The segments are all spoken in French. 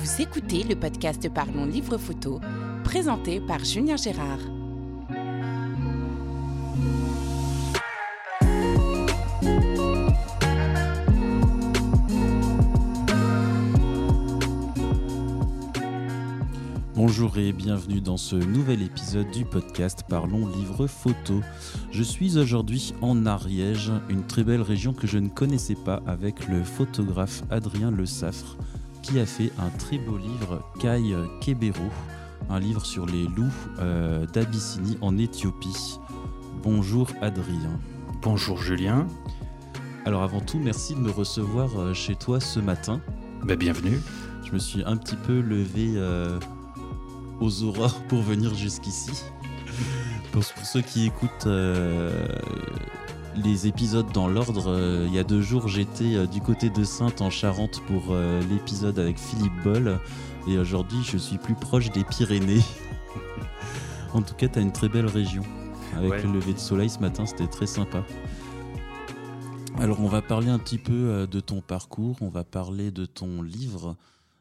Vous écoutez le podcast Parlons Livre Photo, présenté par Julien Gérard. Bonjour et bienvenue dans ce nouvel épisode du podcast Parlons Livre Photo. Je suis aujourd'hui en Ariège, une très belle région que je ne connaissais pas avec le photographe Adrien Le Saffre qui a fait un très beau livre, Kai Kebero, un livre sur les loups euh, d'Abyssinie en Éthiopie. Bonjour Adrien. Bonjour Julien. Alors avant tout, merci de me recevoir euh, chez toi ce matin. Ben, bienvenue. Je me suis un petit peu levé euh, aux aurores pour venir jusqu'ici. Pour, pour ceux qui écoutent euh, les épisodes dans l'ordre, euh, il y a deux jours j'étais euh, du côté de Sainte en Charente pour euh, l'épisode avec Philippe Boll et aujourd'hui je suis plus proche des Pyrénées. en tout cas, tu as une très belle région. Avec Ouais. le lever de soleil ce matin, c'était très sympa. Alors on va parler un petit peu de ton parcours, on va parler de ton livre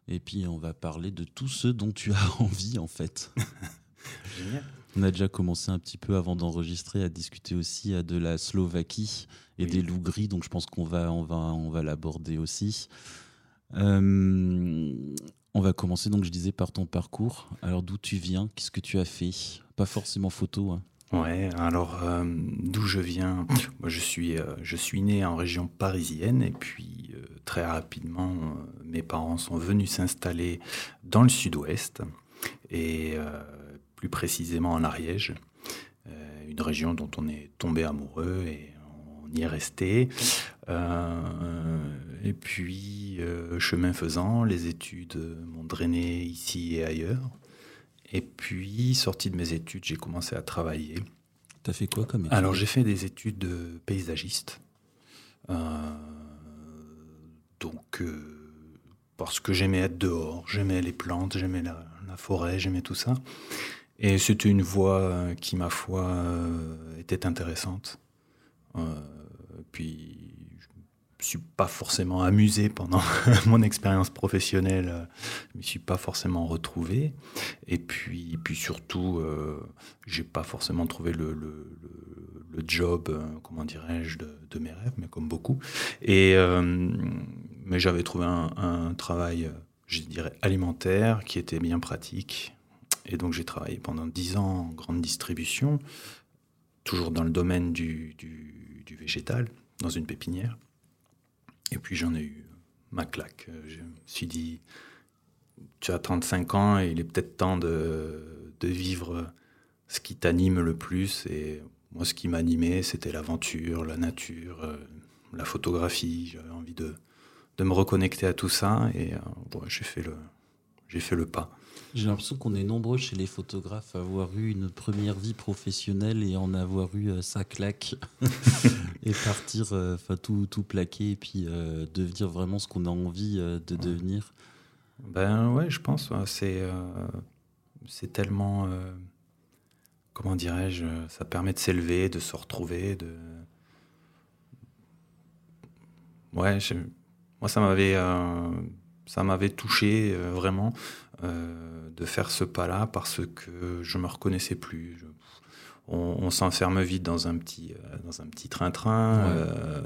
et puis on va parler de tout ce dont tu as envie en fait. Génial. On a déjà commencé un petit peu avant d'enregistrer à discuter aussi de la Slovaquie et Oui. des loups gris, donc je pense qu'on va, on va, on va l'aborder aussi. Euh, on va commencer donc je disais par ton parcours. Alors d'où tu viens, qu'est-ce que tu as fait? Pas forcément photo. hein. Ouais, alors euh, d'où je viens? Moi, je suis, euh, je suis né en région parisienne et puis euh, très rapidement, mes parents sont venus s'installer dans le sud-ouest et plus précisément en Ariège, euh, une région dont on est tombé amoureux et on y est resté. Euh, et puis, euh, chemin faisant, les études m'ont drainé ici et ailleurs. Et puis, sorti de mes études, j'ai commencé à travailler. T'as fait quoi comme étude Alors, j'ai fait des études de paysagiste. Euh, donc, euh, parce que j'aimais être dehors, j'aimais les plantes, j'aimais la, la forêt, j'aimais tout ça. Et c'était une voie euh, qui, ma foi, euh, était intéressante. Euh, puis, je me suis pas forcément amusé pendant mon expérience professionnelle. Je me suis pas forcément retrouvé. Et puis, puis surtout, euh, j'ai pas forcément trouvé le, le, le- job, comment dirais-je, de, mes rêves, mais comme beaucoup. Et, mais j'avais trouvé un, un travail, je dirais, alimentaire qui était bien pratique. Et donc j'ai travaillé pendant dix ans en grande distribution, toujours dans le domaine du, végétal, dans une pépinière. Et puis j'en ai eu ma claque. Je me suis dit, tu as 35 ans et il est peut-être temps de, vivre ce qui t'anime le plus. Et moi, ce qui m'animait, c'était l'aventure, la nature, euh, la photographie. J'avais envie de, me reconnecter à tout ça. Et euh, j'ai fait le pas. J'ai l'impression qu'on est nombreux chez les photographes à avoir eu une première vie professionnelle et en avoir eu euh, sa claque et partir, euh, tout, tout plaquer et puis euh, devenir vraiment ce qu'on a envie de devenir. Ben ouais, je pense. C'est c'est tellement. comment dirais-je Ça permet de s'élever, de se retrouver, de. Ouais, moi ça m'avait ça m'avait touché euh, vraiment euh, de faire ce pas-là parce que je me reconnaissais plus. Je- on on s'enferme vite dans un petit euh, dans un petit train-train Ouais. euh,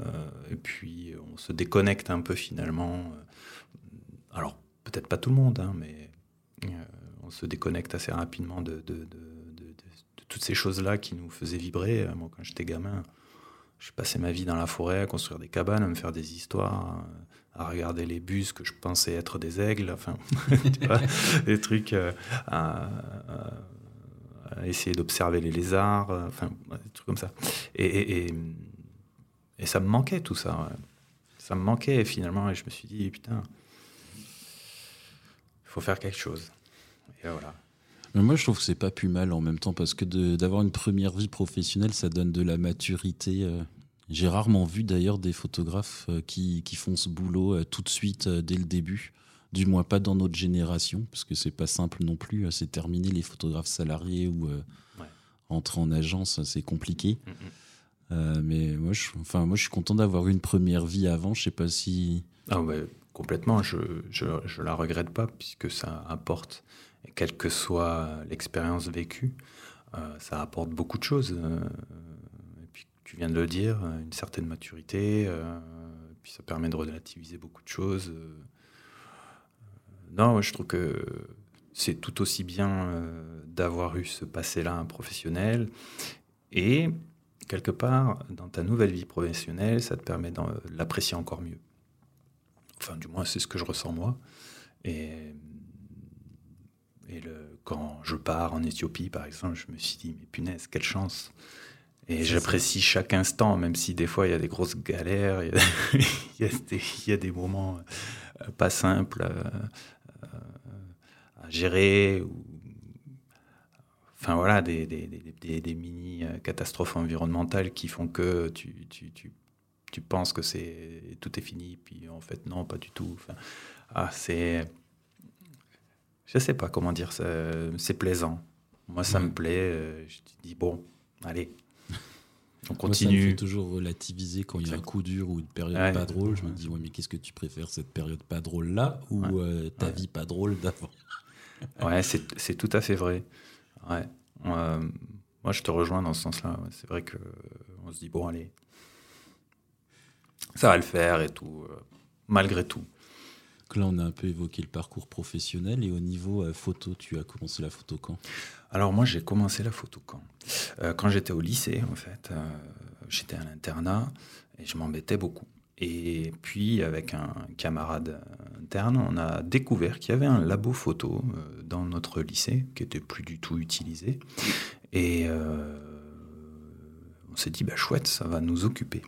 et puis on se déconnecte un peu finalement. Alors peut-être pas tout le monde, hein, mais on se déconnecte assez rapidement de, de- de- de- de- de toutes ces choses-là qui nous faisaient vibrer. Moi, quand j'étais gamin, je passais ma vie dans la forêt à construire des cabanes, à me faire des histoires, à regarder les bus que je pensais être des aigles, enfin, des trucs, euh, à, essayer d'observer les lézards, euh, enfin, des trucs comme ça. Et, et- ça me manquait tout ça. Ça me manquait finalement, et je me suis dit, putain, il faut faire quelque chose. Et voilà. Mais moi, je trouve que c'est pas plus mal en même temps parce que d'avoir une première vie professionnelle, ça donne de la maturité. euh. J'ai rarement vu d'ailleurs des photographes euh, qui, qui font ce boulot euh, tout de suite euh, dès le début. Du moins pas dans notre génération, parce que c'est pas simple non plus. C'est terminé les photographes salariés ou euh, Ouais. rentrer en agence, c'est compliqué. Mm, mm. Euh, mais moi je, enfin, moi, je suis content d'avoir eu une première vie avant. Je sais pas si. Ah complètement, je, je, la regrette pas puisque ça apporte, quelle que soit l'expérience vécue, euh, ça apporte beaucoup de choses. Euh, tu viens de le dire, une certaine maturité, euh, puis ça permet de relativiser beaucoup de choses. non, je trouve que c'est tout aussi bien d'avoir eu ce passé-là professionnel et quelque part, dans ta nouvelle vie professionnelle, ça te permet de l'apprécier encore mieux. Enfin, du moins, c'est ce que je ressens moi. Et, quand je pars en Éthiopie, par exemple, je me suis dit, mais punaise, quelle chance. Et j'apprécie chaque instant, même si des fois il y a des grosses galères, il y a, il y a, des, moments euh, pas simples euh, euh, à, gérer. Ou, enfin voilà, des, des, des mini catastrophes environnementales qui font que tu, tu, tu tu penses que c'est tout est fini, puis en fait non, pas du tout. Enfin, ah, c'est, je sais pas comment dire, c'est plaisant. Moi, ça me plaît. Je dis bon, allez, on continue. Moi, ça me fait toujours relativiser quand il y a un coup dur ou une période pas drôle. Je me dis ouais, mais qu'est-ce que tu préfères cette période pas drôle là ou euh, ta vie pas drôle d'avant? Ouais, c'est tout à fait vrai. Ouais. Euh, moi, je te rejoins dans ce sens-là. C'est vrai que on se dit bon, allez, ça va le faire et tout, euh, malgré tout. là, on a un peu évoqué le parcours professionnel et au niveau euh, photo, tu as commencé la photo quand? Alors moi, j'ai commencé la photo quand? Euh, Quand j'étais au lycée, en fait. j'étais à l'internat et je m'embêtais beaucoup. Et puis, avec un camarade interne, on a découvert qu'il y avait un labo photo dans notre lycée qui était plus du tout utilisé. Et on s'est dit, bah, chouette, ça va nous occuper.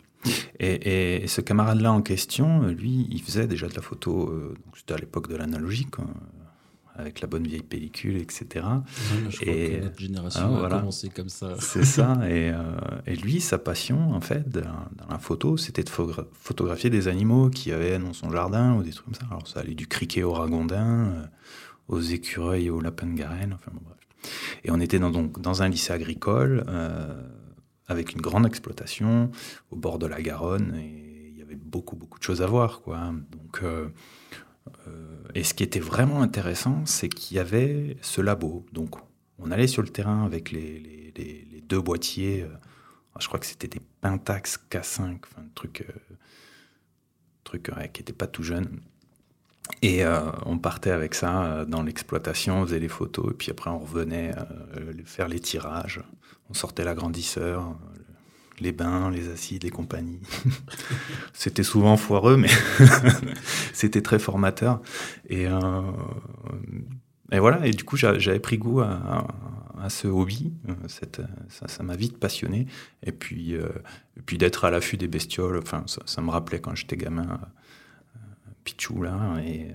Et, ce camarade-là en question, lui, il faisait déjà de la photo, euh, c'était à l'époque de l'analogique, avec la bonne vieille pellicule, etc. je crois et que notre génération ah, a commencé comme ça. C'est ça. Euh, et, lui, sa passion, en fait, dans, la photo, c'était de photographier des animaux qui avaient dans son jardin ou des trucs comme ça. Alors, ça allait du criquet au ragondin, euh, aux écureuils au lapin de Garenne, enfin bon, bref. Et on était dans, donc, dans un lycée agricole avec une grande exploitation au bord de la Garonne et il y avait beaucoup beaucoup de choses à voir quoi. Donc euh, euh, et ce qui était vraiment intéressant, c'est qu'il y avait ce labo. Donc on allait sur le terrain avec les, deux boîtiers. Euh, je crois que c'était des Pentax K5, enfin truc truc qui n'était pas tout jeune. Et on partait avec ça dans l'exploitation, on faisait les photos, et puis après on revenait faire les tirages on sortait l'agrandisseur, les bains, les acides, les compagnies. c'était souvent foireux, mais c'était très formateur. Et, euh, et, voilà, et du coup, j'avais pris goût à, ce hobby. Cette, ça m'a vite passionné. Et puis, euh, puis d'être à l'affût des bestioles, enfin, ça, me rappelait quand j'étais gamin, euh, Pichou, là, et,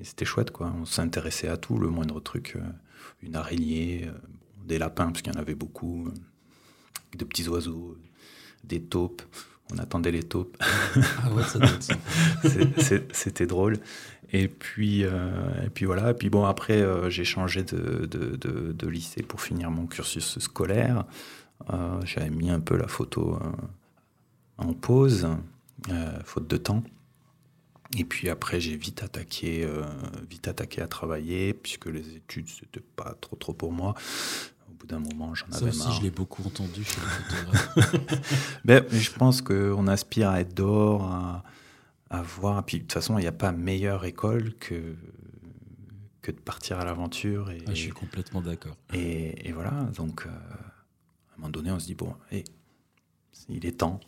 et c'était chouette, quoi. On s'intéressait à tout, le moindre truc, une araignée, des lapins, parce qu'il y en avait beaucoup, euh, de petits oiseaux, des taupes. On attendait les taupes. Ah ouais, ça C'était drôle. Et puis, euh, et puis voilà. Et puis bon, après, euh, j'ai changé de, de, de, lycée pour finir mon cursus scolaire. J'avais mis un peu la photo en pause, faute de temps. Et puis après, j'ai vite attaqué, vite attaqué à travailler, puisque les études, c'était pas trop trop pour moi d'un moment, j'en avais Ça aussi, je l'ai beaucoup entendu chez photographes. Ben, mais je pense qu'on aspire à être dehors, à, à voir. Puis de toute façon, il n'y a pas meilleure école que, que de partir à l'aventure. Et, ah, je suis complètement d'accord. Et, et, voilà, donc euh, à un moment donné, on se dit, bon, hey, il est temps.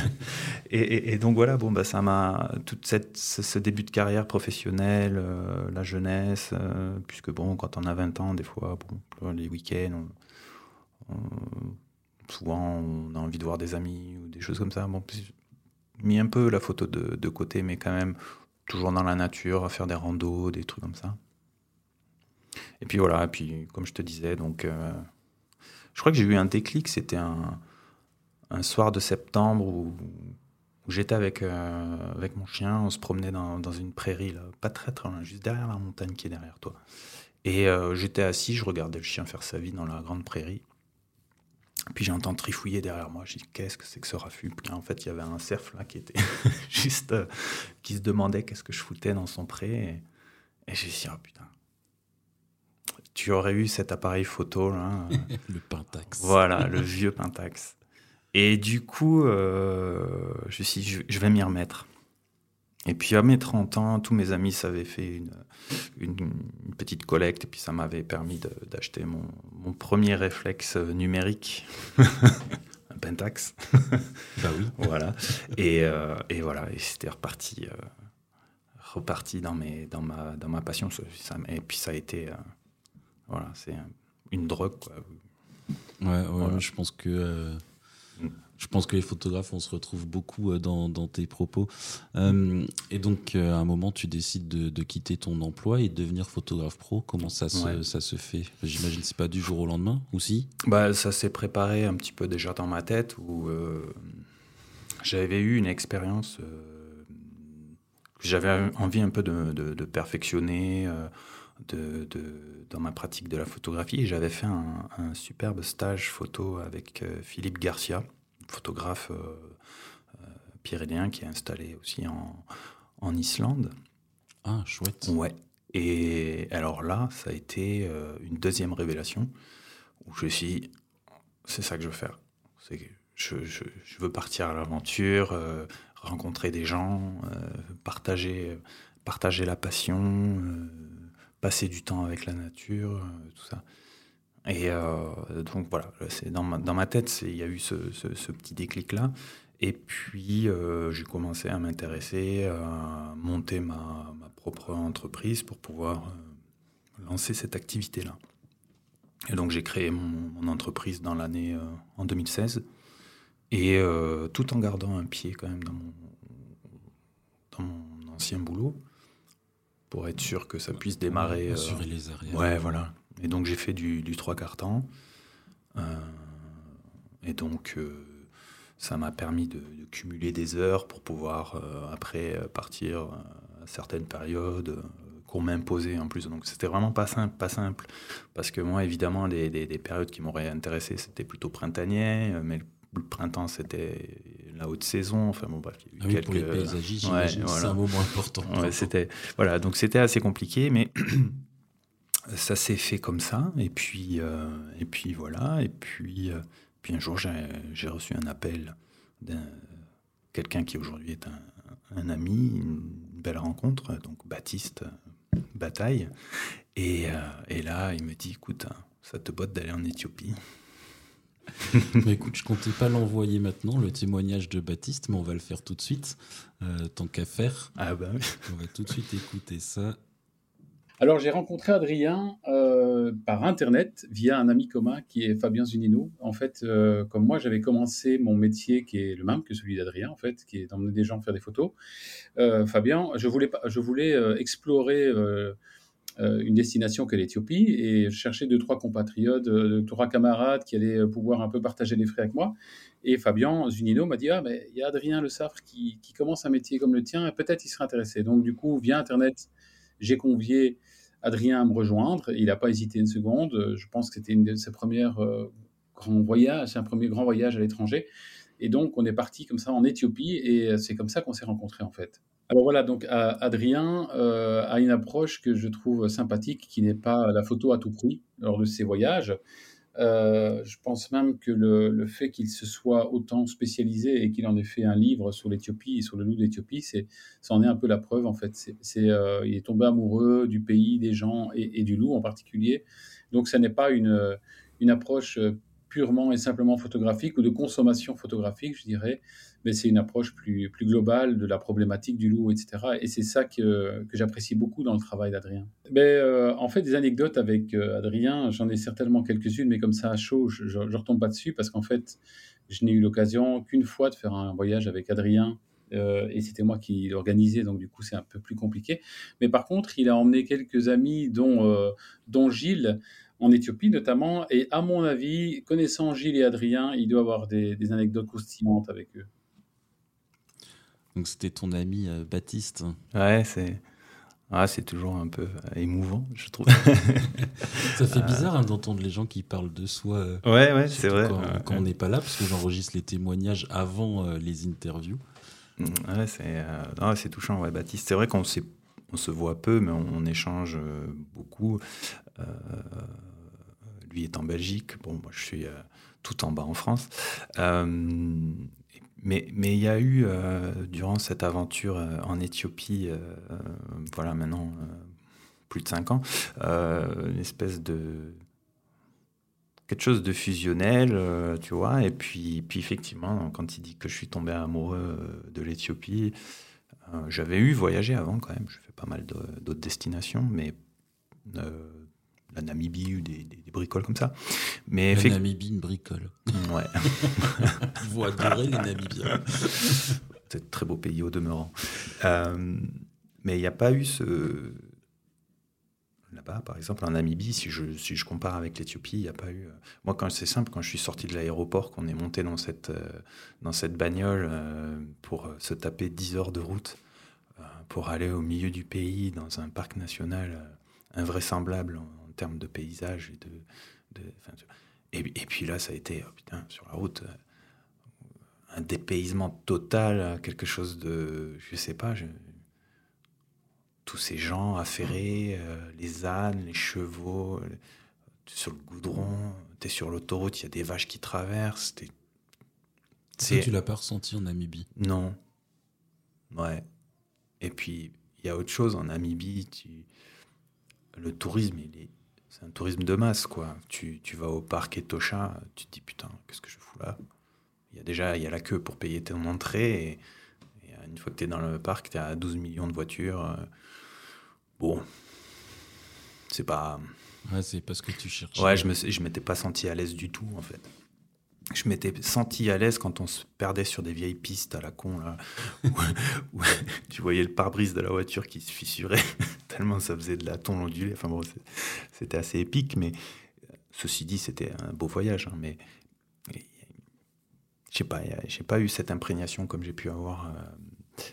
et, donc voilà, bon, bah, ça m'a tout cette, ce, début de carrière professionnelle, euh, la jeunesse, euh, puisque bon, quand on a 20 ans, des fois, bon, les week-ends, souvent on a envie de voir des amis ou des choses comme ça. Bon, mis un peu la photo de, côté, mais quand même toujours dans la nature, à faire des randos, des trucs comme ça. Et puis voilà, et puis comme je te disais, donc euh, je crois que j'ai eu un déclic, c'était un un soir de septembre où, j'étais avec, euh, avec mon chien, on se promenait dans, dans, une prairie, là, pas très très loin, juste derrière la montagne qui est derrière toi. Et euh, j'étais assis, je regardais le chien faire sa vie dans la grande prairie. Puis j'entends trifouiller derrière moi. Je dis qu'est-ce que c'est que ce raffut? Puis en fait, il y avait un cerf là qui était juste, euh, qui se demandait qu'est-ce que je foutais dans son pré. Et, et j'ai dit oh putain, tu aurais eu cet appareil photo là. le Pentax. Voilà, le vieux Pentax. Et du coup, euh, je me suis dit, je, vais m'y remettre. Et puis à mes 30 ans, tous mes amis s'avaient fait une, une, petite collecte et puis ça m'avait permis d'acheter mon, mon, premier réflexe numérique, un Pentax. bah oui. voilà. Et, euh, et voilà, et c'était reparti, euh, reparti dans, mes, dans, ma, dans ma passion. Ça, et puis ça a été, euh, voilà, c'est une drogue. Quoi. Ouais, ouais je pense que je pense que les photographes, on se retrouve beaucoup euh, dans, tes propos. Euh, et donc, euh, à un moment, tu décides de, quitter ton emploi et de devenir photographe pro. Comment ça se, ça se fait? J'imagine que c'est pas du jour au lendemain, aussi bah, Ça s'est préparé un petit peu déjà dans ma tête, où j'avais eu une expérience que j'avais envie un peu de, perfectionner de, dans ma pratique de la photographie. J'avais fait un, un, superbe stage photo avec Philippe Garcia photographe euh, euh, pyrénéen qui est installé aussi en, en Islande. Ah, chouette. Ouais. Et alors là, ça a été euh, une deuxième révélation où je me suis dit, c'est ça que je veux faire. C'est je, je, je, veux partir à l'aventure, rencontrer des gens, partager, partager la passion, passer du temps avec la nature, tout ça. Et euh, donc voilà, c'est dans ma, dans ma tête, il y a eu ce, ce, petit déclic-là. Et puis, euh, j'ai commencé à m'intéresser, à monter ma, ma, propre entreprise pour pouvoir euh, lancer cette activité-là. Et donc, j'ai créé mon, entreprise dans l'année en 2016. Et tout en gardant un pied quand même dans mon, dans mon ancien boulot, pour être sûr que ça puisse démarrer. Assurer les arrières. Ouais, voilà. Et donc j'ai fait du, du trois quarts temps. Euh, et donc euh, ça m'a permis de, cumuler des heures pour pouvoir euh, après partir à certaines périodes qu'on m'imposait en plus. Donc c'était vraiment pas simple, pas simple. Parce que moi, évidemment, des, des, périodes qui m'auraient intéressé, c'était plutôt printanier, mais le printemps, c'était la haute saison. Enfin bon, bref, il y a eu ah quelques... pour les paysagistes, c'est un moment important. Ouais, c'était voilà, donc c'était assez compliqué, mais ça s'est fait comme ça. Et puis, euh, et puis voilà. Et puis, euh, puis un jour, j'ai reçu un appel d'un quelqu'un qui aujourd'hui est un, ami, une belle rencontre, donc Baptiste Bataille. Et, euh, et, là, il me dit, écoute, ça te botte d'aller en Éthiopie. mais écoute, je comptais pas l'envoyer maintenant, le témoignage de Baptiste, mais on va le faire tout de suite, tant qu'à faire. Ah bah oui. On va tout de suite écouter ça. Alors j'ai rencontré Adrien euh, par internet via un ami commun qui est Fabien Zunino. En fait, euh, comme moi, j'avais commencé mon métier qui est le même que celui d'Adrien, en fait, qui est d'emmener des gens faire des photos. Euh, Fabien, je voulais, je voulais explorer une destination qu'est l'Éthiopie et je cherchais deux trois compatriotes, deux trois camarades qui allaient pouvoir un peu partager les frais avec moi. Et Fabien Zunino m'a dit ah mais il y a Adrien Le Safre qui, qui commence un métier comme le tien, peut-être il serait intéressé. Donc du coup via internet j'ai convié Adrien à me rejoindre. Il n'a pas hésité une seconde. Je pense que c'était une de ses premières euh, grands voyages, un premier grand voyage à l'étranger. Et donc, on est parti comme ça en Éthiopie et c'est comme ça qu'on s'est rencontrés en fait. Alors voilà, donc Adrien euh, a une approche que je trouve sympathique, qui n'est pas la photo à tout prix lors de ses voyages. Euh, je pense même que le, fait qu'il se soit autant spécialisé et qu'il en ait fait un livre sur l'Éthiopie et sur le loup d'Éthiopie, c'est, ça en est un peu la preuve en fait. C'est, euh, il est tombé amoureux du pays, des gens et, du loup en particulier. Donc, ça n'est pas une, une approche purement et simplement photographique ou de consommation photographique, je dirais, mais c'est une approche plus, plus globale de la problématique du loup, etc. Et c'est ça que, que j'apprécie beaucoup dans le travail d'Adrien. Mais, euh, en fait, des anecdotes avec euh, Adrien, j'en ai certainement quelques-unes, mais comme ça à chaud, je ne retombe pas dessus parce qu'en fait, je n'ai eu l'occasion qu'une fois de faire un voyage avec Adrien. Euh, et c'était moi qui l'organisais, donc du coup c'est un peu plus compliqué. Mais par contre, il a emmené quelques amis, dont, dont Gilles, en Éthiopie notamment. Et à mon avis, connaissant Gilles et Adrien, il doit avoir des, anecdotes croustillantes avec eux. Donc c'était ton ami euh, Baptiste. Ouais, c'est Ah, c'est toujours un peu émouvant, je trouve. ça fait bizarre hein, d'entendre les gens qui parlent de soi. ouais, ouais, c'est vrai. Quand, on n'est pas là, parce que j'enregistre les témoignages avant les interviews. Mmh, ouais, c'est touchant, ouais, Baptiste. C'est vrai qu'on on se voit peu, mais on, échange beaucoup. lui est en Belgique. Bon, moi, je suis tout en bas en France. Mais il y a eu, euh, durant cette aventure euh, en Éthiopie, euh, voilà maintenant plus de cinq ans, une espèce de quelque chose de fusionnel, tu vois. Et puis, puis effectivement, quand il dit que je suis tombé amoureux de l'Éthiopie, j'avais eu voyagé avant quand même. Je fais pas mal d'autres destinations, mais la Namibie ou des, bricoles comme ça. Mais la Namibie, une bricole. Ouais. Vous adorez les Namibiens. C'est un très beau pays au demeurant. Euh, mais il n'y a pas eu ce. Là-bas, par exemple, en Namibie, si je, si je compare avec l'Éthiopie, il n'y a pas eu. Euh, moi, quand c'est simple, quand je suis sorti de l'aéroport, qu'on est monté dans cette, euh, dans cette bagnole pour se taper 10 heures de route, pour aller au milieu du pays, dans un parc national invraisemblable termes de paysage et de. et, puis là, ça a été, oh putain, sur la route, euh, un dépaysement total, quelque chose de. Je sais pas, tous ces gens affairés, euh, les ânes, les chevaux, sur le goudron, tu es sur l'autoroute, il y a des vaches qui traversent. C'est... Tu l'as pas ressenti en Namibie? Non. Ouais. Et puis, il y a autre chose en Namibie. Tu... Le tourisme, il est c'est un tourisme de masse, quoi. Tu, tu, vas au parc Etosha, tu te dis putain, qu'est-ce que je fous là? Il y a déjà il y a la queue pour payer ton entrée, et, une fois que tu es dans le parc, tu as 12 millions de voitures. Euh, bon, c'est pas. Ouais, c'est parce que tu cherches. Ouais, je je m'étais pas senti à l'aise du tout, en fait je m'étais senti à l'aise quand on se perdait sur des vieilles pistes à la con, là, où, tu voyais le pare-brise de la voiture qui se fissurait, tellement ça faisait de la tombe ondulée. Enfin bon, c'était assez épique, mais ceci dit, c'était un beau voyage. Hein, mais je sais pas, pas eu cette imprégnation comme j'ai pu avoir euh,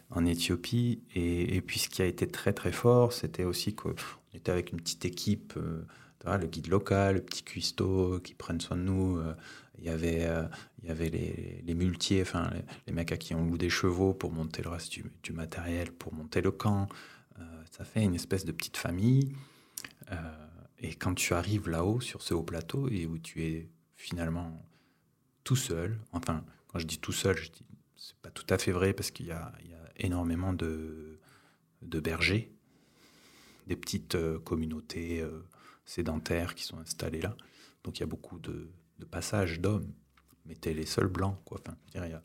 en Éthiopie. Et, puis ce qui a été très très fort, c'était aussi qu'on était avec une petite équipe. Euh, le guide local, le petit cuistot qui prennent soin de nous, euh, il y avait, euh, il y avait les, les muletiers, enfin, les, mecs à qui on loue des chevaux pour monter le reste du, matériel, pour monter le camp. Euh, ça fait une espèce de petite famille. Euh, et quand tu arrives là-haut, sur ce haut plateau, et où tu es finalement tout seul, enfin, quand je dis tout seul, je dis c'est pas tout à fait vrai parce qu'il y, a, énormément de, bergers, des petites communautés sédentaires qui sont installées là. Donc il y a beaucoup de, de passage d'hommes, mais t'es les seuls blancs, il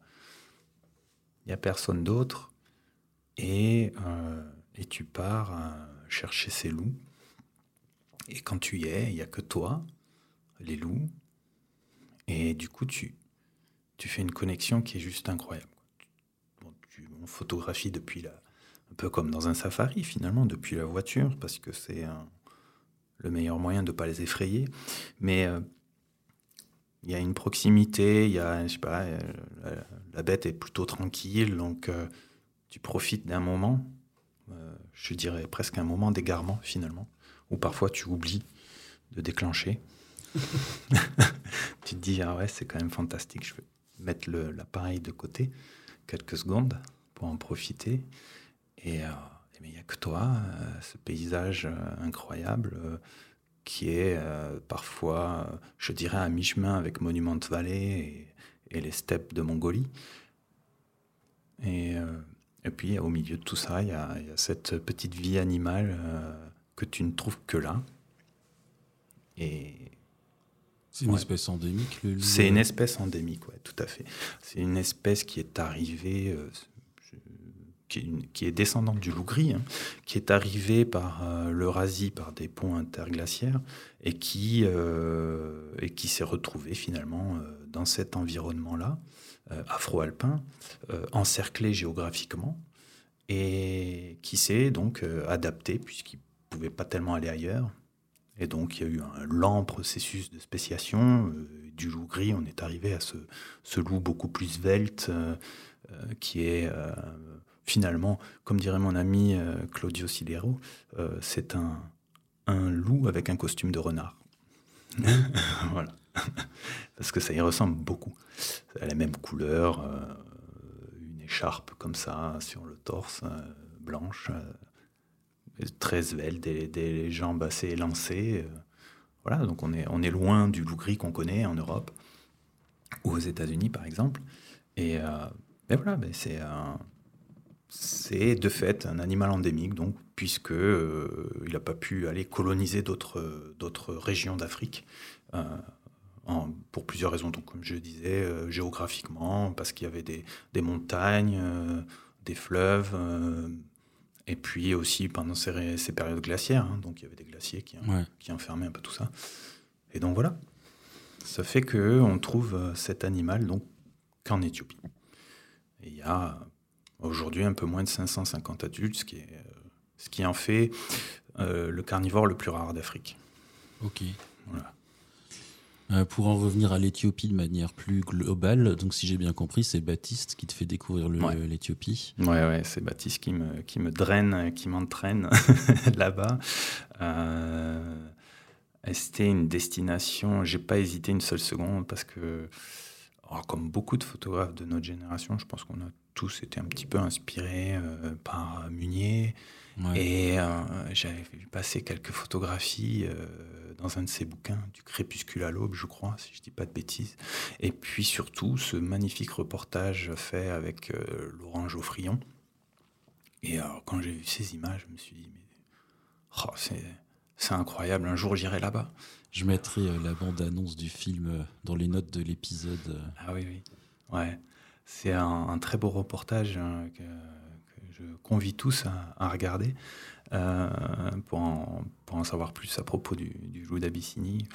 n'y a, personne d'autre, et, euh, tu pars euh, chercher ces loups. Et quand tu y es, il n'y a que toi, les loups, et du coup, tu fais une connexion qui est juste incroyable. Photographie depuis la, un peu comme dans un safari finalement, depuis la voiture, parce que c'est le meilleur moyen de ne pas les effrayer. Mais euh, il y a une proximité, il y a, je sais pas, euh, la, bête est plutôt tranquille, donc euh, tu profites d'un moment, je dirais presque un moment d'égarement finalement, où parfois tu oublies de déclencher. tu te dis, ah ouais, c'est quand même fantastique, je vais mettre l'appareil de côté quelques secondes pour en profiter. Et il n'y a que toi, ce paysage incroyable qui est euh, parfois, je dirais, à mi-chemin avec Monument Valley et, les steppes de Mongolie. Et, euh, et, puis, au milieu de tout ça, il y a, cette petite vie animale euh, que tu ne trouves que là. Et. C'est une espèce endémique, le C'est une espèce endémique, ouais, tout à fait. C'est une espèce qui est arrivée qui, est descendante du loup gris, hein, qui est arrivé par euh, l'Eurasie par des ponts interglaciaires et qui, euh, qui s'est retrouvé finalement euh, dans cet environnement-là, afro-alpin, encerclé géographiquement, et qui s'est donc adapté puisqu'il ne pouvait pas tellement aller ailleurs. Et donc il y a eu un lent processus de spéciation. du loup gris, on est arrivé à ce, ce loup beaucoup plus svelte, qui est finalement, comme dirait mon ami euh, Claudio Sidero, euh, c'est un, un loup avec un costume de renard. voilà. Parce que ça y ressemble beaucoup. Ça a la même couleur, euh, une écharpe comme ça sur le torse, blanche, très svelte, des, des, jambes assez élancées. voilà, donc on est, on est loin du loup gris qu'on connaît en Europe ou aux États-Unis par exemple. Et, voilà, ben c'est c'est de fait un animal endémique, donc, puisque euh, il n'a pas pu aller coloniser d'autres régions d'Afrique. Euh, pour plusieurs raisons, donc, comme je disais, euh, géographiquement, parce qu'il y avait des, montagnes, des fleuves, et puis aussi pendant ces, ces périodes glaciaires, hein, donc il y avait des glaciers qui, qui enfermaient un peu tout ça. Et donc voilà, ça fait qu'on trouve cet animal donc qu'en Éthiopie. Et il y a Aujourd'hui, un peu moins de 550 adultes, ce qui, est, euh, ce qui en fait euh, le carnivore le plus rare d'Afrique. Ok. Voilà. Euh, pour en revenir à l'Éthiopie de manière plus globale, donc si j'ai bien compris, c'est Baptiste qui te fait découvrir l'Éthiopie. Ouais. ouais, c'est Baptiste qui me, qui me draine, qui m'entraîne là-bas. C'était une destination, j'ai pas hésité une seule seconde parce que, comme beaucoup de photographes de notre génération, je pense qu'on a tous été un petit peu inspirés euh, par Munier. Et euh, j'avais vu passer quelques photographies euh, dans un de ses bouquins, du crépuscule à l'aube, je crois, si je ne dis pas de bêtises. Et puis surtout, ce magnifique reportage fait avec Laurent Geoffrion. Et alors, quand j'ai vu ces images, je me suis dit, mais oh, c'est incroyable, un jour j'irai là-bas. Je mettrai la bande-annonce du film dans les notes de l'épisode. Ah oui, oui. Ouais. C'est un, très beau reportage hein, que, je convie tous à, regarder euh, pour, en, savoir plus à propos du, loup d'Abyssinie,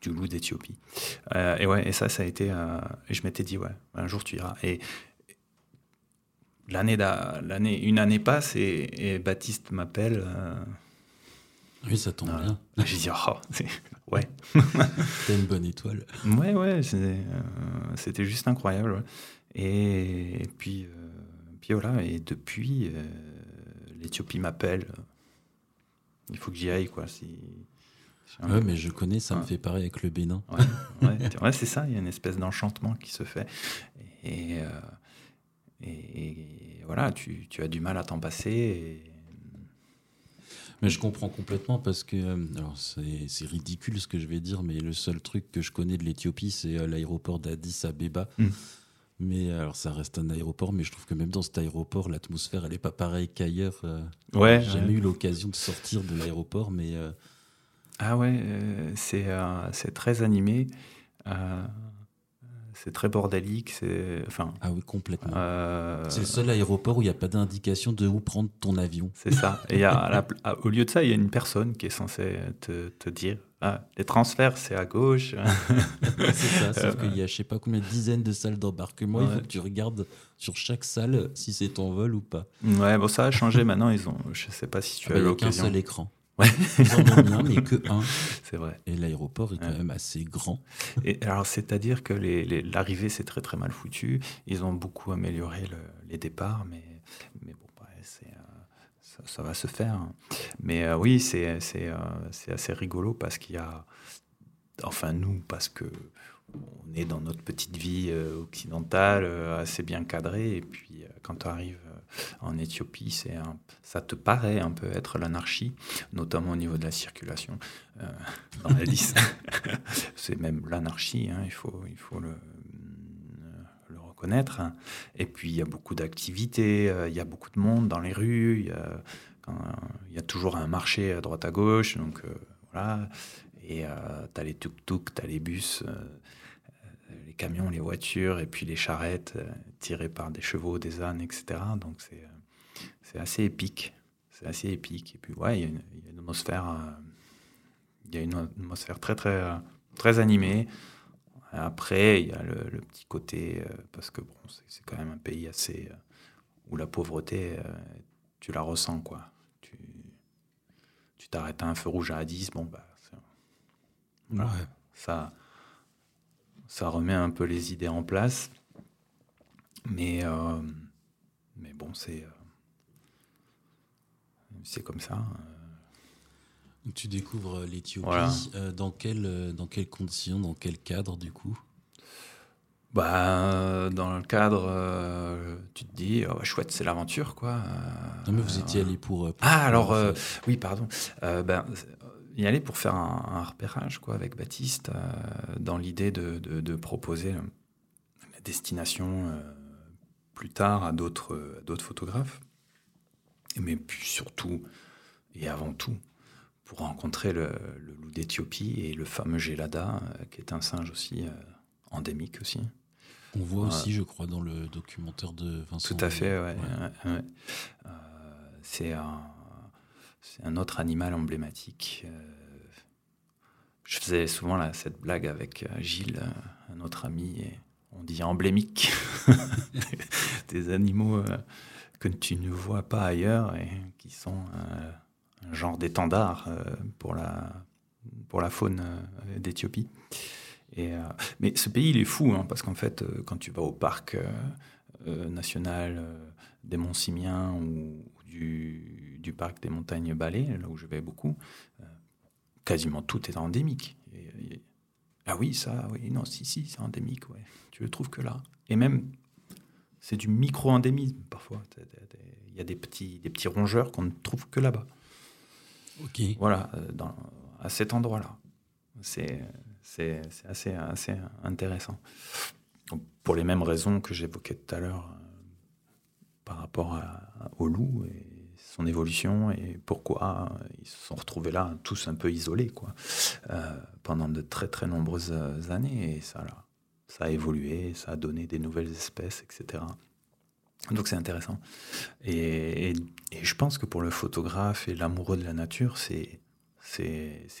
du loup d'Éthiopie. Euh, et ouais, et ça, ça a été. Euh, je m'étais dit, ouais, un jour tu iras. Et l'année, l'année, une année passe et, Baptiste m'appelle. oui, ça tombe bien. J'ai dit, oh, ouais. T'as une bonne étoile. Ouais, ouais, c'était juste incroyable. Et, puis, euh, puis voilà, et depuis, euh, l'Éthiopie m'appelle. Il faut que j'y aille, quoi. Si, ouais, mais je connais, ça me fait pareil avec le Bénin. Ouais, c'est ça, il y a une espèce d'enchantement qui se fait. Et, euh, et, voilà, tu, tu, as du mal à t'en passer. Mais je comprends complètement parce que, alors c'est ridicule ce que je vais dire, mais le seul truc que je connais de l'Éthiopie, c'est l'aéroport d'Addis Abeba. Mmh. Mais alors, ça reste un aéroport, mais je trouve que même dans cet aéroport, l'atmosphère, elle n'est pas pareille qu'ailleurs. Euh. ouais. J'ai jamais eu l'occasion de sortir de l'aéroport, mais. Euh, ah ouais, euh, c'est c'est très animé. c'est très bordélique. C'est enfin. Ah oui, complètement. c'est le seul aéroport où il n'y a pas d'indication de où prendre ton avion. C'est ça. Et a, au lieu de ça, il y a une personne qui est censée te, te dire ah, les transferts, c'est à gauche. c'est ça, sauf qu'il y a je sais pas combien de dizaines de salles d'embarquement. Il faut que tu regardes sur chaque salle si c'est ton vol ou pas. Ouais, bon, ça a changé maintenant. Ils ont, je sais pas si tu ah as bah, l'occasion. qu'un seul écran. Ouais. Ils en ont bien, mais que un. C'est vrai. Et l'aéroport est quand même assez grand. Et alors, c'est-à-dire que l'arrivée, c'est très très mal foutu. Ils ont beaucoup amélioré les départs, mais, mais ça, va se faire. Mais euh, oui, c'est euh, assez rigolo parce qu'il y a, enfin nous, parce que on est dans notre petite vie euh, occidentale assez bien cadrée, et puis quand tu arrives en Éthiopie, c'est ça te paraît un peu être l'anarchie, notamment au niveau de la circulation dans la liste. c'est même l'anarchie, hein, il, faut, il faut le, connaître. Et puis, il y a beaucoup d'activités, euh, il y a beaucoup de monde dans les rues, il y a, toujours un marché à droite à gauche. Donc, euh, voilà. Et euh, tu as les tuk-tuk, tu as les bus, les camions, les voitures, et puis les charrettes tirées par des chevaux, des ânes, etc. Donc, c'est, c'est assez épique. C'est assez épique. Et puis, ouais, il y a une atmosphère. il y a une atmosphère très, très, très animée. Après, il y a le, petit côté, euh, parce que bon, c'est quand même un pays assez. Euh, où la pauvreté, euh, tu la ressens, quoi. Tu tu t'arrêtes à un feu rouge à 10, bon, bah. Ça, ça remet un peu les idées en place. Mais, mais bon, c'est c'est comme ça. Donc tu découvres l'Éthiopie. Voilà. Euh, dans, quelles, dans quelles conditions, dans quel cadre du coup? Bah, dans le cadre, euh, tu te dis, oh, chouette, c'est l'aventure, quoi. Euh, Non mais vous étiez allé pour... euh, pour- Ah, alors, euh, oui, pardon. Euh, ben, y aller pour faire un, un repérage, quoi, avec Baptiste, euh, dans l'idée de, de- de proposer la destination euh, plus tard à d'autres photographes. Mais puis surtout, et avant tout, pour rencontrer le, le loup d'Éthiopie et le fameux Gelada, euh, qui est un singe aussi euh, endémique aussi. On voit aussi, je crois, dans le documentaire de Vincent. Tout à fait, ouais. Ouais. ouais, ouais. Euh, c'est un, autre animal emblématique. Je faisais souvent là, cette blague avec Gilles, un autre ami, et on dit emblémique. Des animaux euh, que tu ne vois pas ailleurs et qui sont euh, un genre d'étendard euh, pour, la, pour la faune euh, d'Éthiopie. Et, euh, mais ce pays, il est fou, hein, parce qu'en fait, quand tu vas au parc national des Monts Simiens ou, du, parc des montagnes Balais, là où je vais beaucoup, quasiment tout est endémique. Ah oui, ça, oui, non, si, si, c'est endémique, ouais. Tu le trouves que là. Et même, c'est du micro-endémisme parfois. Il y a des petits, des petits rongeurs qu'on ne trouve que là-bas. Voilà, euh, à cet endroit-là. C'est assez, assez intéressant. Pour les mêmes raisons que j'évoquais tout à l'heure euh, par rapport au loup et son évolution et pourquoi euh, ils se sont retrouvés là tous un peu isolés quoi, pendant de très très nombreuses années et ça, ça a évolué, ça a donné des nouvelles espèces, etc. Donc c'est intéressant. Et, et- et je pense que pour le photographe et l'amoureux de la nature, c'est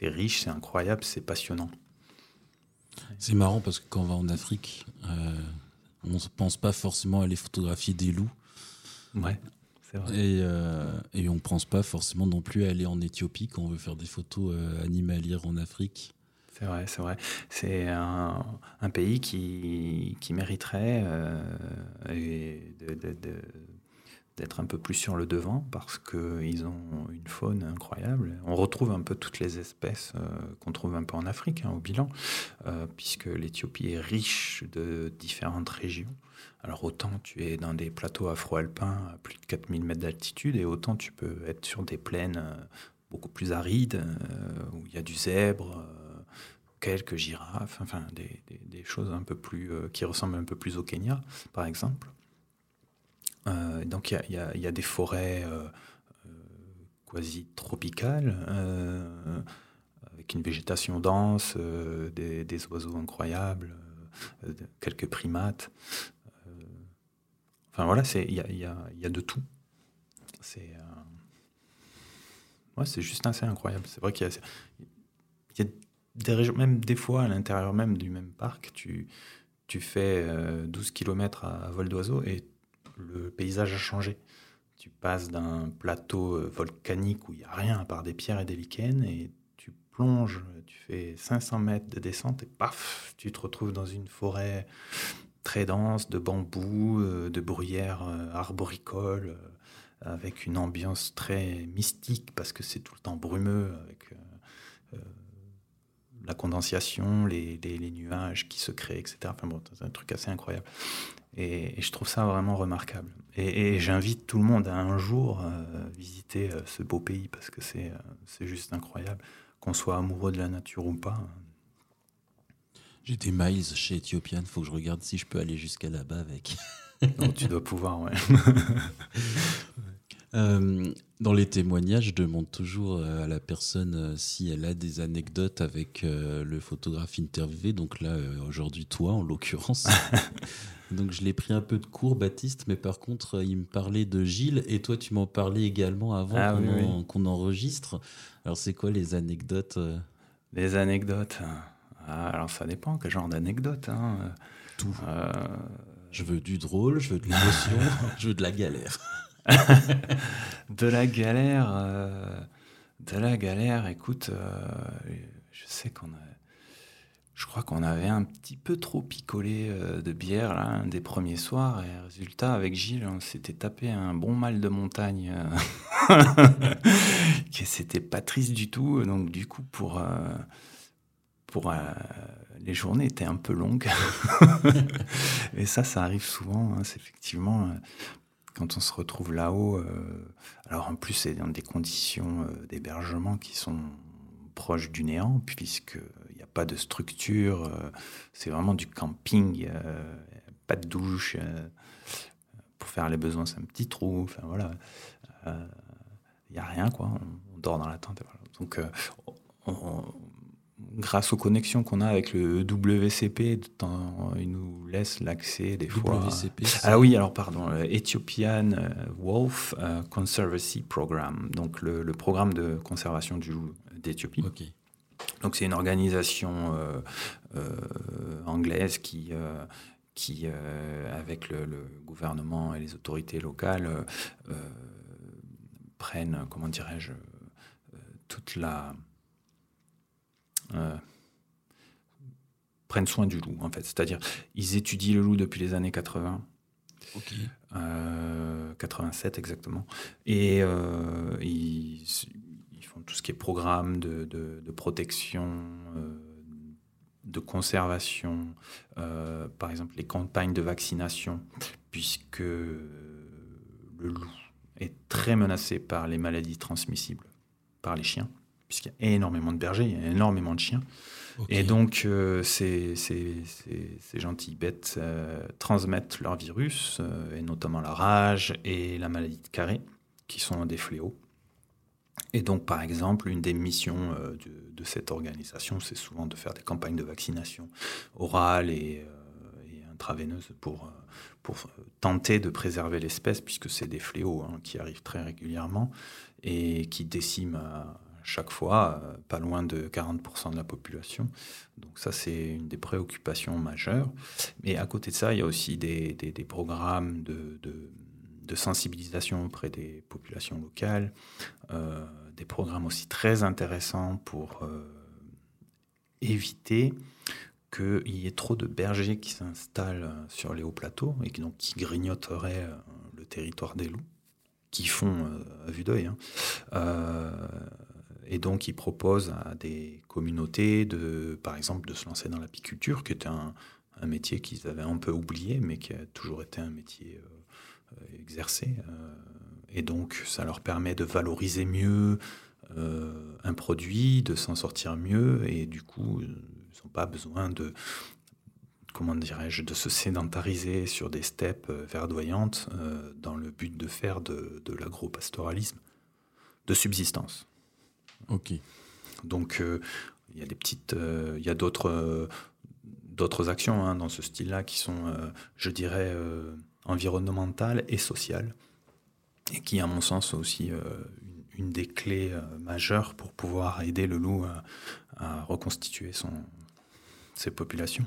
riche, c'est incroyable, c'est passionnant. C'est marrant parce que quand on va en Afrique, euh, on ne pense pas forcément à aller photographier des loups. Ouais, c'est vrai. Et, euh, et on ne pense pas forcément non plus à aller en Éthiopie quand on veut faire des photos euh, animalières en Afrique. C'est vrai, c'est vrai. C'est un, pays qui, mériterait euh, d'être un peu plus sur le devant parce qu'ils ont une faune incroyable. On retrouve un peu toutes les espèces euh, qu'on trouve un peu en Afrique, hein, au bilan, euh, puisque l'Éthiopie est riche de différentes régions. Alors autant tu es dans des plateaux afro-alpins à plus de 4000 mètres d'altitude et autant tu peux être sur des plaines beaucoup plus arides où il y a du zèbre, quelques girafes, enfin des, choses un peu plus euh, qui ressemblent un peu plus au Kenya, par exemple. Euh, donc il y a- des forêts euh, quasi tropicales avec une végétation dense, des, oiseaux incroyables, quelques primates. Enfin voilà, il y a, de tout. C'est ouais, c'est juste assez incroyable. C'est vrai qu'il y a, y a des même des fois à l'intérieur même du même parc, tu, tu fais euh, 12 km à, vol d'oiseau et le paysage a changé. Tu passes d'un plateau euh, volcanique où il n'y a rien à part des pierres et des lichens et tu plonges, tu fais 500 mètres de descente et paf, tu te retrouves dans une forêt très dense de bambous, euh, de bruyères euh, arboricoles, euh, avec une ambiance très mystique parce que c'est tout le temps brumeux euh, euh, la condensation, les, les- les nuages qui se créent, etc. Enfin bon, c'est un truc assez incroyable. Et, et je trouve ça vraiment remarquable. Et, et j'invite tout le monde à un jour euh, visiter euh, ce beau pays parce que c'est euh, c'est juste incroyable. Qu'on soit amoureux de la nature ou pas. J'ai des miles chez Ethiopian, faut que je regarde si je peux aller jusqu'à là-bas avec. Donc tu dois pouvoir, ouais. Euh, dans les témoignages, je demande toujours euh, à la personne euh, si elle a des anecdotes avec euh, le photographe interviewé. Donc là, aujourd'hui, toi, en l'occurrence. Donc je l'ai pris un peu de cours, Baptiste, mais par contre, il me parlait de Gilles et toi, tu m'en parlais également avant Ah qu'on oui, en- qu'on enregistre. Alors, c'est quoi les anecdotes Les anecdotes. Ah, alors ça dépend quel genre d'anecdote. Hein. Tout. Euh, Je veux du drôle, je veux de l'émotion, je veux de la galère. de la galère. euh, de la galère, écoute, euh, je sais qu'on je crois qu'on avait un petit peu trop picolé euh, de bière là, des premiers soirs. Et résultat, avec Gilles, on s'était tapé un bon mal de montagne. que c'était pas triste du tout. Donc, du coup, pour. les journées étaient un peu longues. et ça, ça arrive souvent. hein, c'est effectivement. Euh, on se retrouve là-haut, euh, alors en plus c'est dans des conditions euh, d'hébergement qui sont proches du néant, puisqu'il n'y a pas de structure, euh, c'est vraiment du camping, euh, pas de douche, euh, pour faire les besoins c'est un petit trou, enfin voilà, Euh, il n'y a rien quoi, on, dort dans la tente. Donc euh, on- on- grâce aux connexions qu'on a avec le WCP, de temps- il nous laisse l'accès des fois. WCP. Ah oui, alors pardon, Ethiopian euh, Wolf euh, Conservancy Program, donc le, le programme de conservation du loup d'Éthiopie. Ok. Donc c'est une organisation euh, euh, anglaise qui, euh, qui avec le, le gouvernement et les autorités locales, prennent, comment dirais-je, toute la... euh, prennent soin du loup, en fait. C'est-à-dire, ils étudient le loup depuis les années 80. Ok. Euh, 87 exactement. Et euh, ils, ils font tout ce qui est programme de, de- de protection, euh, de conservation, par exemple les campagnes de vaccination, puisque le loup est très menacé par les maladies transmissibles par les chiens, puisqu'il y a énormément de bergers, il y a énormément de chiens. Et donc, euh, ces, ces, ces- ces gentilles bêtes euh, transmettent leur virus, euh, et notamment la rage et la maladie de Carré, qui sont des fléaux. Et donc, par exemple, une des missions de, de cette organisation, c'est souvent de faire des campagnes de vaccination orale et, et intraveineuse pour, pour tenter de préserver l'espèce, puisque c'est des fléaux hein, qui arrivent très régulièrement et qui déciment chaque fois euh, pas loin de 40% de la population. Donc ça, c'est une des préoccupations majeures. Mais à côté de ça, il y a aussi des, programmes de, sensibilisation auprès des populations locales, euh, des programmes aussi très intéressants pour euh, éviter qu'il y ait trop de bergers qui s'installent sur les hauts plateaux et qui, donc, qui grignoteraient le territoire des loups, qui font à vue d'œil. hein. Et donc, ils proposent à des communautés, de, par exemple, de se lancer dans l'apiculture, qui est un, métier qu'ils avaient un peu oublié, mais qui a toujours été un métier euh, exercé. euh, et donc, ça leur permet de valoriser mieux euh, un produit, de s'en sortir mieux, et du coup, ils n'ont pas besoin de, comment dirais-je, de se sédentariser sur des steppes verdoyantes dans le but de faire de, de l'agro-pastoralisme de subsistance. Ok. Donc, euh, il y a des petites, euh, il y a d'autres, euh, d'autres actions hein, dans ce style-là qui sont, je dirais, environnementales et sociales, et qui, à mon sens, sont aussi une, des clés majeures pour pouvoir aider le loup à, à reconstituer son, ses populations.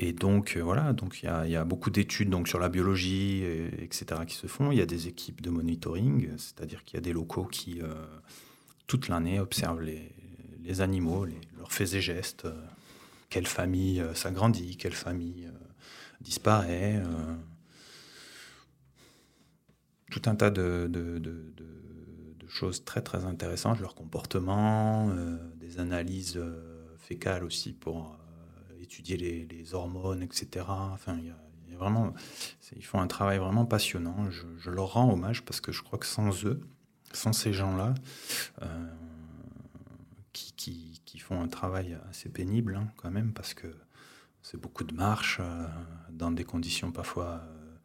Euh, et donc, euh, voilà, donc il y a, beaucoup d'études donc, sur la biologie, et- etc., qui se font. Il y a des équipes de monitoring, c'est-à-dire qu'il y a des locaux qui, euh, toute l'année, observent les, animaux, les- leurs faits et gestes, euh, quelle famille euh, s'agrandit, quelle famille euh, disparaît. euh, tout un tas de, de- choses très, très intéressantes, leur comportement, euh, des analyses euh, fécales aussi pour euh, étudier les, hormones, etc. Enfin, il y a, vraiment, ils font un travail vraiment passionnant. Je, leur rends hommage parce que je crois que sans eux, sans ces gens-là, euh, qui, qui- qui font un travail assez pénible hein, quand même, parce que c'est beaucoup de marches euh, dans des conditions parfois euh,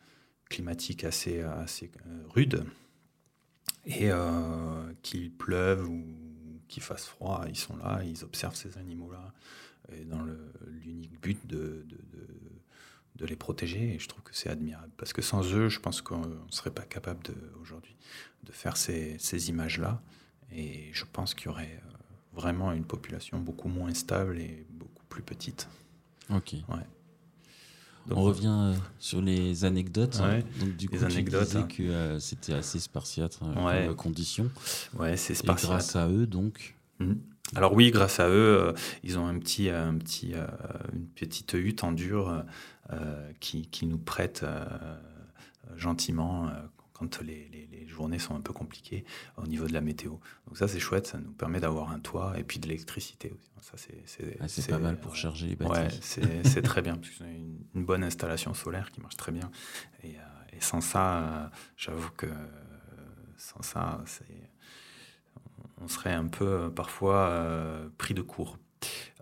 climatiques assez, assez rudes. Et qu'il pleuve ou qu'il fasse froid, ils sont là, ils observent ces animaux-là, et dans l'unique but de, de, de- de les protéger. Et je trouve que c'est admirable. Parce que sans eux, je pense qu'on ne serait pas capable aujourd'hui de faire ces, ces images-là. Et je pense qu'il y aurait euh, vraiment une population beaucoup moins stable et beaucoup plus petite. Ok. Donc, On revient euh, sur les anecdotes. hein. Ouais, Donc, du coup, les anecdotes, hein. que euh, c'était assez spartiate euh, Ouais. comme condition. Ouais, c'est Et spartiate. grâce à eux, donc, Mhm. Alors oui, grâce à eux, euh, ils ont un petit, un petit, euh, une petite hutte en dur euh, qui, qui, nous prête gentiment quand les, les, les, journées sont un peu compliquées au niveau de la météo. Donc ça, c'est chouette, ça nous permet d'avoir un toit et puis de l'électricité aussi. Ça, c'est ah, pas mal pour charger les batteries. Ouais, c'est très bien, parce que c'est une, une, bonne installation solaire qui marche très bien. Et, et sans ça, j'avoue que sans ça, c'est on serait un peu euh, parfois euh, pris de court.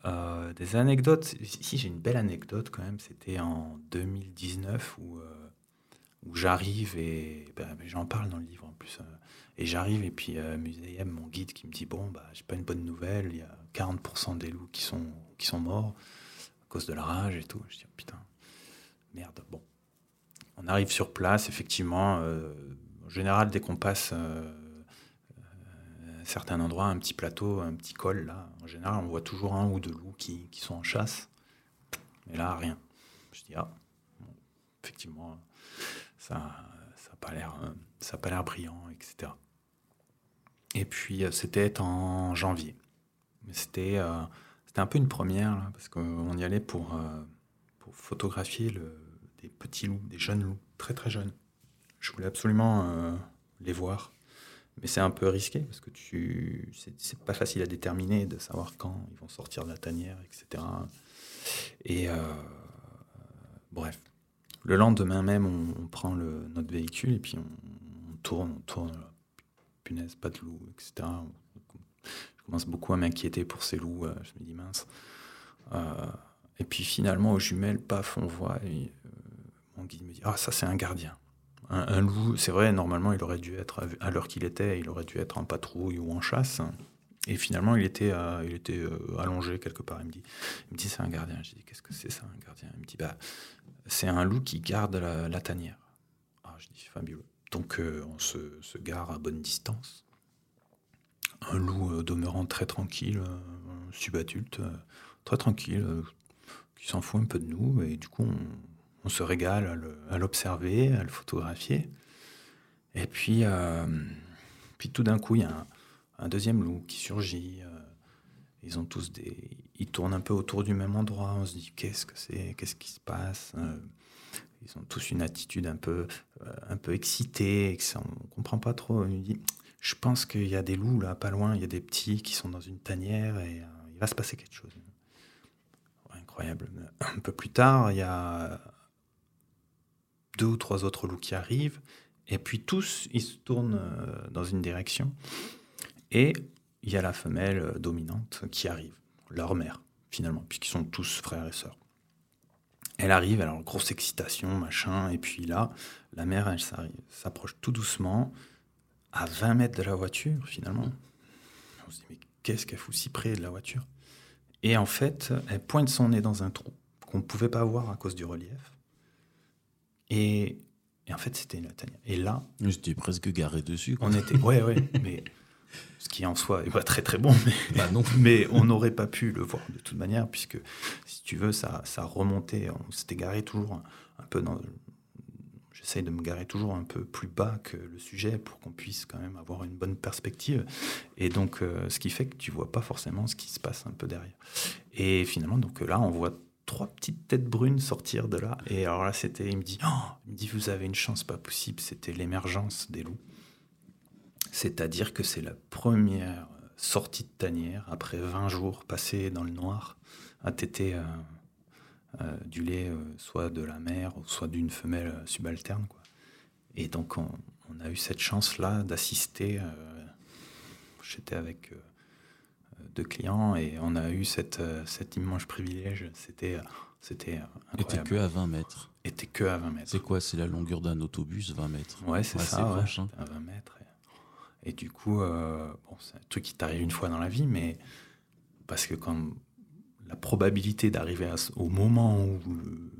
Euh, des anecdotes, si j'ai une belle anecdote quand même, c'était en 2019 où, où j'arrive et ben, j'en parle dans le livre en plus. et j'arrive et puis euh, Muséum, mon guide, qui me dit bon bah j'ai pas une bonne nouvelle, il y a 40% des loups qui sont qui sont morts à cause de la rage et tout. Je dis putain merde. Bon, on arrive sur place effectivement. en général dès qu'on passe certains endroits, un petit plateau, un petit col, là, en général, on voit toujours un ou deux loups qui, qui sont en chasse. Mais là, rien. Je dis, ah, effectivement, ça n'a pas l'air ça pas l'air brillant, etc. Et puis, euh, c'était en janvier. Euh, c'était un peu une première, là, parce qu'on y allait pour, euh, pour photographier le, des petits loups, des jeunes loups, très très jeunes. Je voulais absolument les voir. Mais c'est un peu risqué parce que tu, c'est pas facile à déterminer de savoir quand ils vont sortir de la tanière, etc. Et euh, bref, le lendemain même, on, prend le, notre véhicule et puis on, tourne, on tourne. Punaise, pas de loup, etc. Je commence beaucoup à m'inquiéter pour ces loups. Euh, je me dis mince. Euh, et puis finalement, aux jumelles, paf, on voit. Et, mon guide me dit Ah, ça, c'est un gardien. Un, loup, c'est vrai, normalement, il aurait dû être, à l'heure qu'il était, il aurait dû être en patrouille ou en chasse. Et finalement, il était, il était euh, allongé quelque part. Il me dit, dit c'est un gardien. Je dis, qu'est-ce que c'est ça, un gardien? Il me dit, bah, c'est un loup qui garde la, tanière. Ah, je dis, fabuleux. Donc, euh, on se, gare à bonne distance. Un loup euh, demeurant très tranquille, subadulte, très tranquille, qui s'en fout un peu de nous. Et du coup, on, on se régale à l'observer, à, le photographier. Et puis, euh, puis tout d'un coup, il y a un, deuxième loup qui surgit. Euh, ils ont tous des, ils tournent un peu autour du même endroit. On se dit qu'est-ce que c'est, qu'est-ce qui se passe? Euh, ils ont tous une attitude un peu, un peu excitée. on ne comprend pas trop. Il dit, je pense qu'il y a des loups là, pas loin. Il y a des petits qui sont dans une tanière et il va se passer quelque chose. incroyable. Un peu plus tard, il y a deux ou trois autres loups qui arrivent, et puis tous, ils se tournent euh, dans une direction, et il y a la femelle euh, dominante qui arrive, leur mère, finalement, puisqu'ils sont tous frères et sœurs. Elle arrive, alors grosse excitation, machin, et puis là, la mère, elle s'approche tout doucement, à 20 mètres de la voiture, finalement. On se dit, mais qu'est-ce qu'elle fout si près de la voiture? Et en fait, elle pointe son nez dans un trou qu'on ne pouvait pas voir à cause du relief. Et, en fait, c'était une tanière. Et là. J'étais presque garé dessus. On était. Ouais, ouais. mais ce qui en soi est pas très très bon, mais, bah non. mais on n'aurait pas pu le voir de toute manière, puisque si tu veux, ça, ça remontait. On s'était garé toujours un, peu dans. J'essaye de me garer toujours un peu plus bas que le sujet pour qu'on puisse quand même avoir une bonne perspective. Et donc, euh, ce qui fait que tu vois pas forcément ce qui se passe un peu derrière. Et finalement, donc là, on voit trois petites têtes brunes sortir de là. Et alors là, c'était, il me dit, oh, il me dit, vous avez une chance pas possible. C'était l'émergence des loups. C'est-à-dire que c'est la première sortie de tanière après 20 jours passés dans le noir à téter euh, euh, du lait, euh, soit de la mère, soit d'une femelle subalterne. Quoi. Et donc, on, on, a eu cette chance-là d'assister. J'étais avec de clients et on a eu cette, euh, cet immense privilège. C'était euh, c'était Était que à 20 mètres. Était que à 20 mètres. C'est quoi C'est la longueur d'un autobus, 20 mètres? Ouais, c'est ça. Hein. À 20 mètres. Et, du coup, euh, bon, c'est un truc qui t'arrive une fois dans la vie, mais parce que quand la probabilité d'arriver au moment où le,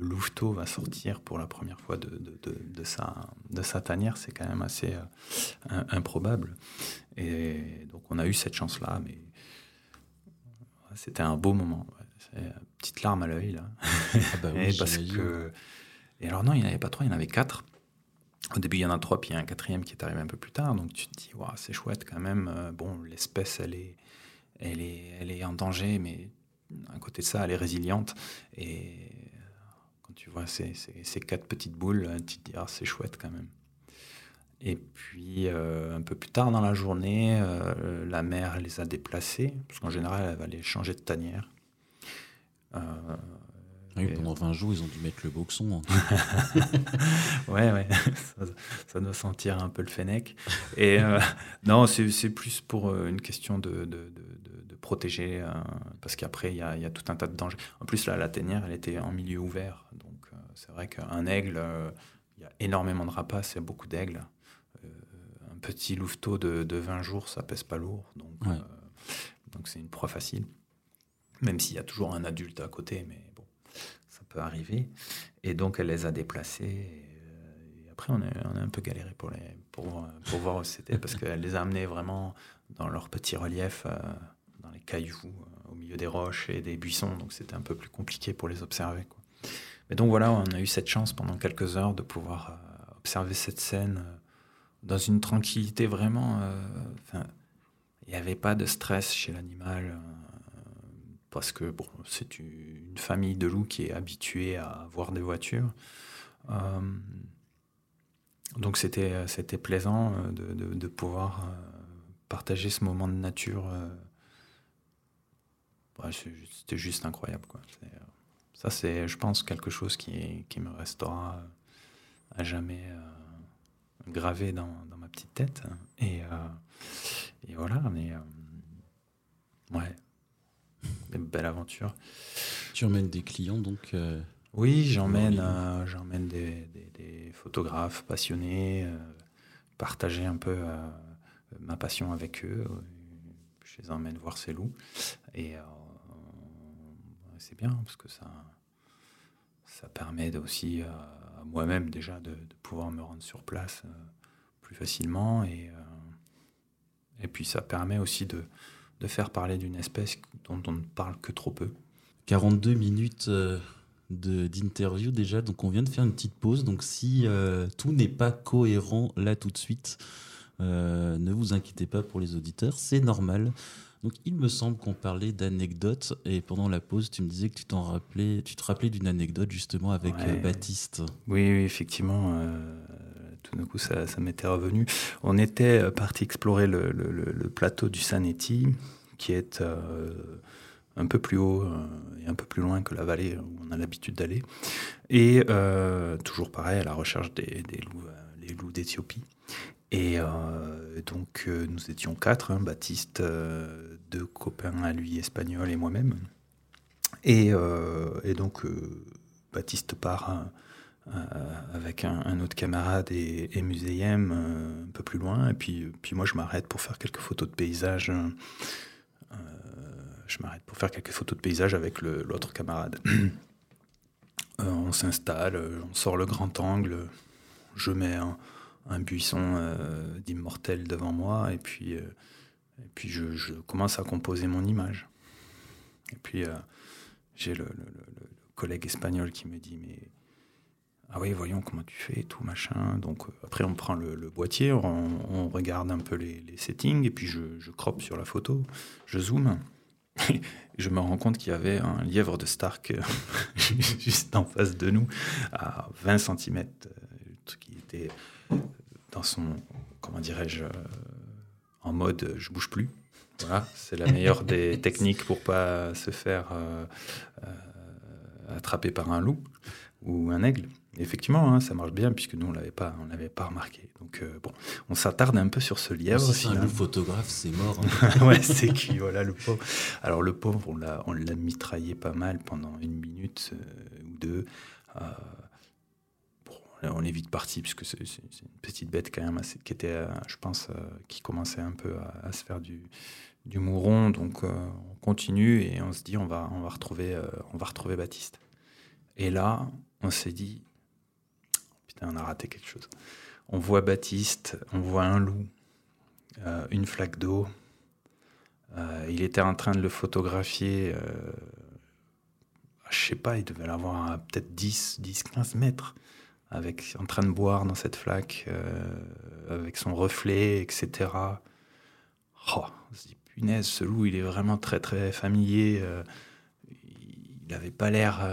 louveteau va sortir pour la première fois de, de, de, sa, de sa tanière, c'est quand même assez improbable. Et donc on a eu cette chance-là, mais c'était un beau moment. Petite larme à l'œil, là. Ah bah parce que... Et alors non, il n'y en avait pas trois, il y en avait quatre. Au début, il y en a trois, puis il y a un quatrième qui est arrivé un peu plus tard. Donc tu te dis, c'est chouette quand même. Euh, bon, l'espèce, elle est, elle, est, elle est en danger, mais à côté de ça, elle est résiliente. Et quand tu vois ces, ces, quatre petites boules, tu te dis, ah, c'est chouette quand même. Et puis, euh, un peu plus tard dans la journée, euh, la mère les a déplacés, parce qu'en général, elle va les changer de tanière. Euh, oui, pendant 20 jours, ils ont dû mettre le boxon. ouais, ouais, ça, doit sentir un peu le fennec. Et non, c'est plus pour une question de, de, de, protéger, parce qu'après, il y, y a, tout un tas de dangers. En plus, là, la tanière, elle était en milieu ouvert. Donc, c'est vrai qu'un aigle, il y a énormément de rapaces, il y a beaucoup d'aigles petit louveteau de, 20 jours, ça pèse pas lourd. Donc, euh, donc c'est une proie facile. Même s'il y a toujours un adulte à côté, mais bon, ça peut arriver. Et donc, elle les a déplacés. Et, euh, après, on, on a un peu galéré pour, les, pour, pour voir où c'était, parce qu'elle les a amenés vraiment dans leur petit relief, euh, dans les cailloux, au milieu des roches et des buissons. Donc, c'était un peu plus compliqué pour les observer. Quoi. Mais donc, voilà, on a eu cette chance pendant quelques heures de pouvoir observer cette scène dans une tranquillité vraiment. Euh, il n'y avait pas de stress chez l'animal euh, parce que c'est une famille de loups qui est habituée à voir des voitures. Euh, donc c'était plaisant de, pouvoir partager ce moment de nature. c'était juste incroyable. Ça, c'est, je pense, quelque chose qui, qui me restera à jamais gravé dans, ma petite tête. Et, euh, et voilà, mais euh, ouais, une belle aventure. Tu emmènes des clients donc euh, Oui, j'emmène j'emmène des, des, photographes passionnés, partager un peu ma passion avec eux. Je les emmène voir ces loups. Et c'est bien parce que ça, ça permet aussi moi-même déjà de, pouvoir me rendre sur place euh, plus facilement. Et, euh, et puis ça permet aussi de, de faire parler d'une espèce dont on ne parle que trop peu. 42 minutes euh, d'interview déjà, donc on vient de faire une petite pause. Donc si tout n'est pas cohérent là tout de suite, ne vous inquiétez pas pour les auditeurs, c'est normal. Donc, il me semble qu'on parlait d'anecdotes et pendant la pause, tu me disais que tu t'en rappelais, tu te rappelais d'une anecdote justement avec euh, Baptiste. Oui, effectivement. Euh, tout d'un coup, ça, m'était revenu. On était euh, parti explorer le, plateau du Sanetti, qui est un peu plus haut et un peu plus loin que la vallée où on a l'habitude d'aller. Et toujours pareil, à la recherche des, loups, les loups d'Éthiopie. Et euh, donc, euh, nous étions quatre, hein, Baptiste, euh, deux copains à lui espagnols et moi-même. Et, donc, Baptiste part avec un, autre camarade et, et un peu plus loin. Et puis, moi, je m'arrête pour faire quelques photos de paysages. je m'arrête pour faire quelques photos de paysages avec l'autre camarade. on s'installe, on sort le grand angle, je mets un buisson euh, d'immortel devant moi, et puis, euh, et puis je, commence à composer mon image. Et puis euh, j'ai le, collègue espagnol qui me dit, mais ah oui, voyons comment tu fais, tout machin. Donc après, on prend le, boîtier, on, regarde un peu les, settings, et puis je, je croppe sur la photo, je zoome. je me rends compte qu'il y avait un lièvre de Stark juste en face de nous, à 20 cm, qui était dans son, comment dirais-je, euh, en mode je bouge plus. Voilà, c'est la meilleure des techniques pour pas se faire euh, euh, attraper par un loup ou un aigle. effectivement, hein, ça marche bien puisque nous on l'avait pas, on l'avait pas remarqué. Donc bon, on s'attarde un peu sur ce lièvre. Si c'est un loup photographe, c'est mort. Hein. ouais, c'est qui, voilà le pauvre. Alors le pauvre, on l'a, on l'a mitraillé pas mal pendant une minute ou deux on est vite parti, puisque c'est une petite bête quand même, qui était, euh, je pense, euh, qui commençait un peu à, se faire du, mouron. Donc euh, on continue et on se dit on va, on va, retrouver, on va retrouver Baptiste. Et là, on s'est dit, putain, on a raté quelque chose. On voit Baptiste, on voit un loup, une flaque d'eau. il était en train de le photographier. je sais pas, il devait l'avoir à peut-être 10, 10, 15 mètres avec, en train de boire dans cette flaque, avec son reflet, etc. Oh, on se dit, punaise, ce loup, il est vraiment très très familier. il n'avait pas l'air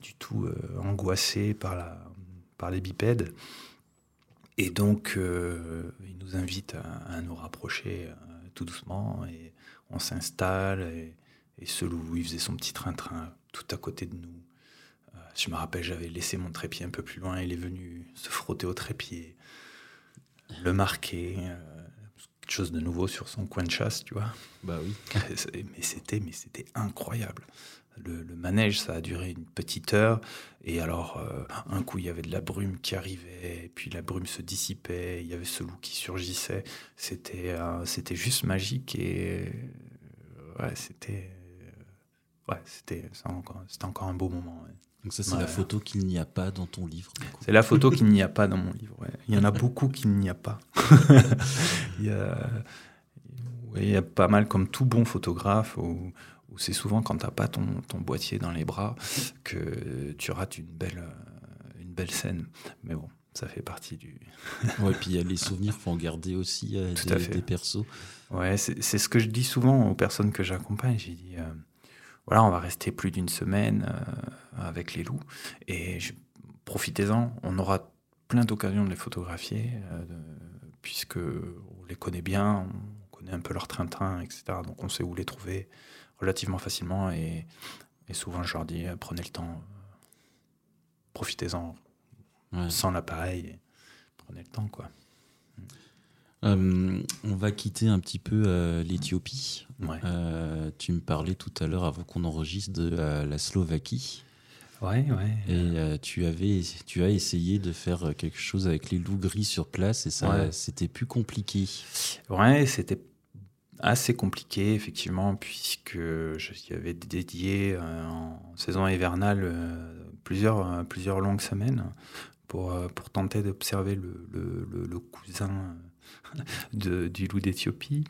du tout angoissé par, la, par les bipèdes. Et donc, il nous invite à, à nous rapprocher tout doucement et on s'installe et, ce loup, il faisait son petit train-train tout à côté de nous. Je me rappelle, j'avais laissé mon trépied un peu plus loin, il est venu se frotter au trépied, le marquer, euh, quelque chose de nouveau sur son coin de chasse, tu vois. Bah oui. mais c'était, mais c'était incroyable. Le, manège, ça a duré une petite heure. Et alors, euh, un coup, il y avait de la brume qui arrivait, puis la brume se dissipait, il y avait ce loup qui surgissait. C'était, euh, c'était juste magique et ouais, c'était, ouais, c'était encore un beau moment. Donc ça, c'est la photo qu'il n'y a pas dans ton livre. C'est la photo qu'il n'y a pas dans mon livre. Il y en a beaucoup qu'il n'y a pas. il, y a, il y a pas mal comme tout bon photographe. Où, c'est souvent quand tu n'as pas ton, ton, boîtier dans les bras que tu rates une belle, euh, une belle scène. Mais bon, ça fait partie du. ouais, puis il y a les souvenirs, faut en garder aussi euh, Tout des, à fait. des persos. Ouais, c'est ce que je dis souvent aux personnes que j'accompagne. J'ai dit, euh, voilà, on va rester plus d'une semaine avec les loups et profitez-en, on aura plein d'occasions de les photographier puisque on les connaît bien, on connaît un peu leur train-train, etc. Donc on sait où les trouver relativement facilement. Et, souvent, je leur dis euh, prenez le temps, euh, profitez-en sans l'appareil, prenez le temps, quoi. Euh, on va quitter un petit peu l'Éthiopie. Ouais. tu me parlais tout à l'heure, avant qu'on enregistre, de la Slovaquie. Ouais, ouais. Et tu, avais, tu as essayé de faire quelque chose avec les loups gris sur place et ça, c'était plus compliqué. Ouais, c'était assez compliqué, effectivement, puisque j'y avais dédié euh, en saison hivernale euh, plusieurs, euh, plusieurs longues semaines pour, pour tenter d'observer le, le, cousin du loup d'Éthiopie.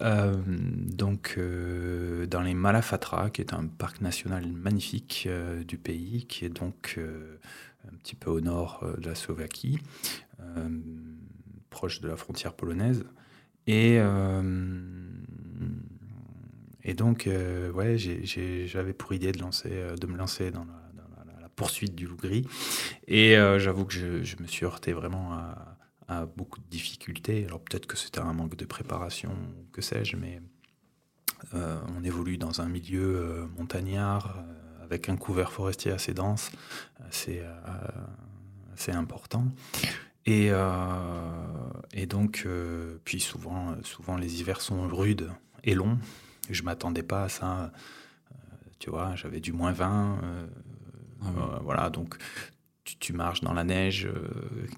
donc, dans les Malafatra, qui est un parc national magnifique du pays, qui est donc un petit peu au nord de la Slovaquie, proche de la frontière polonaise. Et, euh, et donc, euh, ouais, j'avais pour idée de, lancer, euh, de me lancer dans la, poursuite du loup gris. Et j'avoue que je, me suis heurté vraiment à, beaucoup de difficultés. Alors peut-être que c'était un manque de préparation, que sais-je, mais on évolue dans un milieu montagnard avec un couvert forestier assez dense, assez, assez important. Et, euh, et donc, euh, puis souvent, souvent, les hivers sont rudes et longs. Je m'attendais pas à ça. Euh, tu vois, j'avais du moins 20. Ah voilà, donc tu, marches dans la neige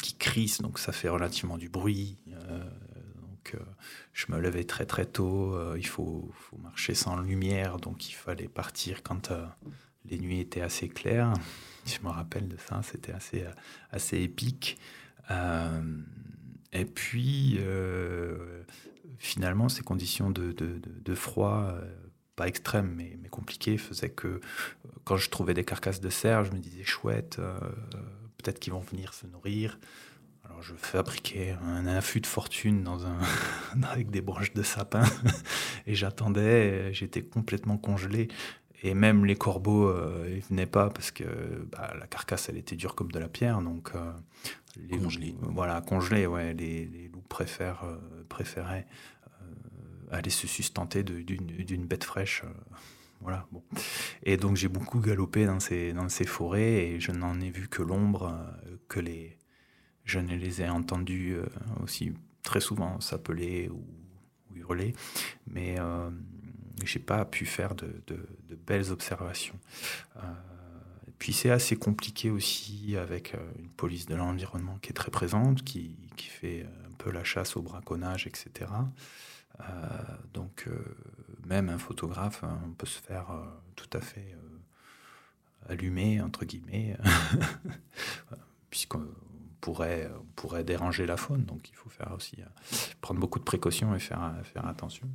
qui crisse, donc ça fait relativement du bruit. donc je me levais très très tôt. il faut, marcher sans lumière, donc il fallait partir quand les nuits étaient assez claires. Je me rappelle de ça, c'était assez, assez épique. Euh, et puis, euh, finalement, ces conditions de, de, froid, euh, pas extrêmes, mais, mais, compliquées, faisaient que quand je trouvais des carcasses de cerf, je me disais chouette, peut-être qu'ils vont venir se nourrir. Alors je fabriquais un affût de fortune dans un avec des branches de sapin et j'attendais, j'étais complètement congelé. Et même les corbeaux, euh, ils venaient pas parce que bah, la carcasse, elle était dure comme de la pierre. Donc, euh, les congelés. voilà, congelés, ouais. Les, loups préfèrent, euh, préféraient aller se sustenter d'une bête fraîche. voilà, bon. Et donc, j'ai beaucoup galopé dans ces, forêts et je n'en ai vu que l'ombre, que les. Je ne les ai entendus aussi très souvent s'appeler ou, hurler. Mais j'ai pas pu faire de, belles observations. Euh, puis c'est assez compliqué aussi avec euh, une police de l'environnement qui est très présente, qui, fait un peu la chasse au braconnage, etc. Euh, donc même un photographe, hein, on peut se faire tout à fait allumer, entre guillemets, puisqu'on pourrait, pourrait déranger la faune. Donc il faut faire aussi prendre beaucoup de précautions et faire, faire attention.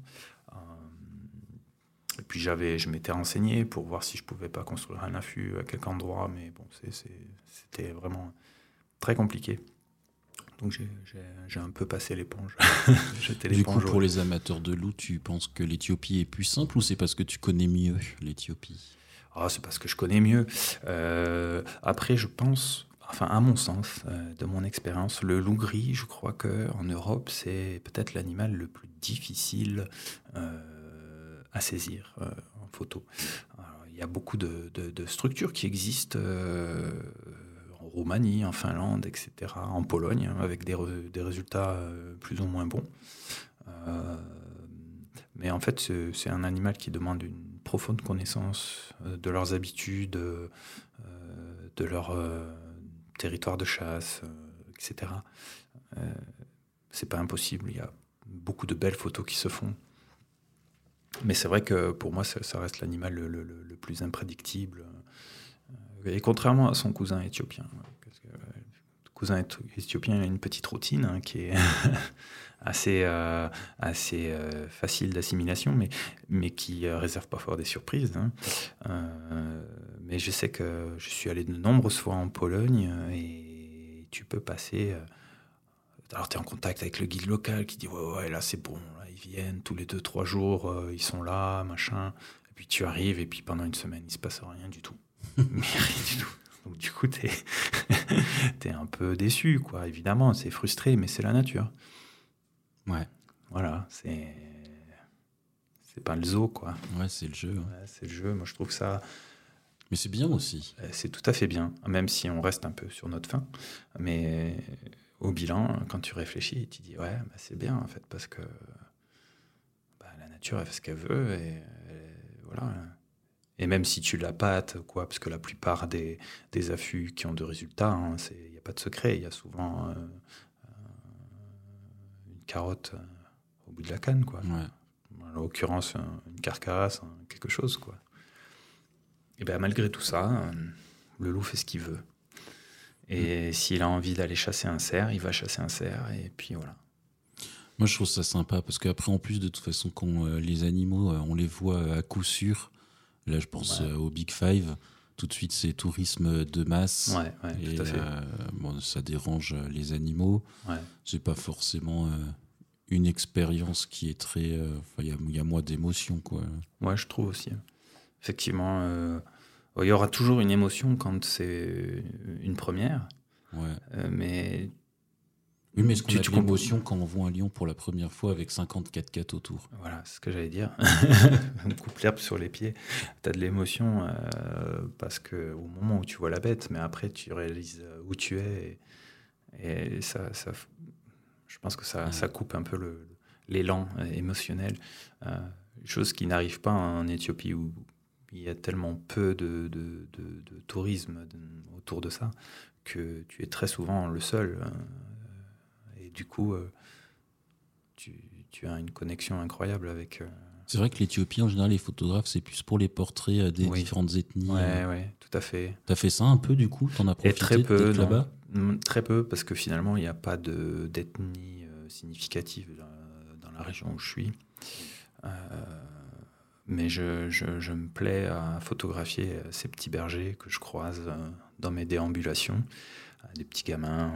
Et puis j'avais, je m'étais renseigné pour voir si je pouvais pas construire un affût à quelque endroit, mais bon, c'était vraiment très compliqué. Donc j'ai un peu passé l'éponge. du coup, pour les amateurs de loup, tu penses que l'Éthiopie est plus simple ou c'est parce que tu connais mieux l'Éthiopie? Ah, C'est parce que je connais mieux. Euh, après, je pense, enfin à mon sens, euh, de mon expérience, le loup gris, je crois qu'en Europe, c'est peut-être l'animal le plus difficile euh, à saisir en photo. il y a beaucoup de, de structures qui existent en Roumanie, en Finlande, etc., en Pologne, avec des, des résultats euh, plus ou moins bons. Euh, mais en fait, c'est un animal qui demande une profonde connaissance euh, de leurs habitudes, de leur territoire de chasse, etc. c'est pas impossible. Il y a beaucoup de belles photos qui se font. Mais c'est vrai que pour moi, ça, reste l'animal le, le, plus imprédictible. Et contrairement à son cousin éthiopien, parce que, euh, le cousin éthiopien a une petite routine hein, qui est assez, euh, assez euh, facile d'assimilation, mais, mais qui réserve parfois des surprises. Hein. mais je sais que je suis allé de nombreuses fois en Pologne et tu peux passer. alors, tu es en contact avec le guide local qui dit Ouais, ouais, là, c'est bon, ils viennent tous les deux, trois jours, ils sont là, machin. Et puis tu arrives, et puis pendant une semaine, il se passe rien du tout. Mais rien du tout. Donc du coup, tu es, un peu déçu, quoi. Évidemment, c'est frustré, mais c'est la nature. Ouais. Voilà, c'est c'est pas le zoo, quoi. Ouais, c'est le jeu. Hein. c'est le jeu. Moi, je trouve ça. Mais c'est bien aussi. Euh, c'est tout à fait bien, même si on reste un peu sur notre fin. Mais au bilan, quand tu réfléchis, tu dis ouais, bah, c'est bien en fait, parce que bah, la nature elle fait ce qu'elle veut et, et voilà. Et même si tu la pâtes, quoi, parce que la plupart des, des affûts qui ont de résultats, il hein, n'y a pas de secret. Il y a souvent euh, euh, une carotte euh, au bout de la canne, quoi. En l'occurrence, une carcasse, quelque chose, quoi. Et bien malgré tout ça, le loup fait ce qu'il veut. Et mm. s'il a envie d'aller chasser un cerf, il va chasser un cerf, et puis voilà. Moi, je trouve ça sympa parce qu'après, en plus, de toute façon, quand les animaux, on les voit à coup sûr, Là, je pense euh, au Big Five. Tout de suite, c'est tourisme de masse. et, tout à fait. Euh, bon, ça dérange les animaux. Ouais. C'est pas forcément euh, une expérience qui est très. Il y, a moins d'émotion, quoi. Ouais, je trouve aussi. Effectivement, il y aura toujours une émotion quand c'est une première. Ouais. mais oui, mais est-ce qu'on a de l'émotion quand on voit un lion pour la première fois avec 54 4 autour? Voilà, c'est ce que j'allais dire. on coupe l'herbe sur les pieds. Tu as de l'émotion euh, parce que au moment où tu vois la bête, mais après tu réalises euh, où tu es. Et, ça, ça, je pense que ça, ça coupe un peu l'élan euh, émotionnel. chose qui n'arrive pas en Éthiopie où il y a tellement peu de, de, de tourisme autour de ça que tu es très souvent le seul du coup, euh, tu, as une connexion incroyable avec. Euh, c'est vrai que l'Éthiopie, en général, les photographes, c'est plus pour les portraits euh, des différentes ethnies. Ouais, ouais, tout à fait. Tu as fait ça un peu, du coup? T'en as profité très peu, là-bas? Mm, Très peu, parce que finalement, il n'y a pas d'ethnie significative dans, la région où je suis. mais je, je, me plais à photographier ces petits bergers que je croise dans mes déambulations, des petits gamins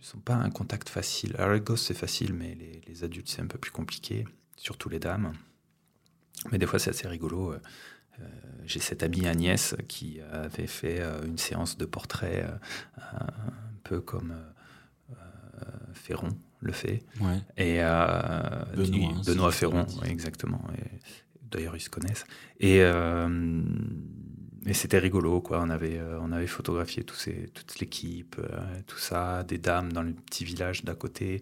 ne sont pas un contact facile. Alors les gosses c'est facile, mais les, adultes c'est un peu plus compliqué, surtout les dames. Mais des fois c'est assez rigolo. Euh, euh, j'ai cette amie Agnès qui avait fait euh, une séance de portrait un peu comme Ferron le fait. Et Benoît, Benoît Ferron, exactement. D'ailleurs ils se connaissent. Et et c'était rigolo, quoi. On avait, euh, on avait photographié ces, toute l'équipe, euh, tout ça, des dames dans le petit village d'à côté.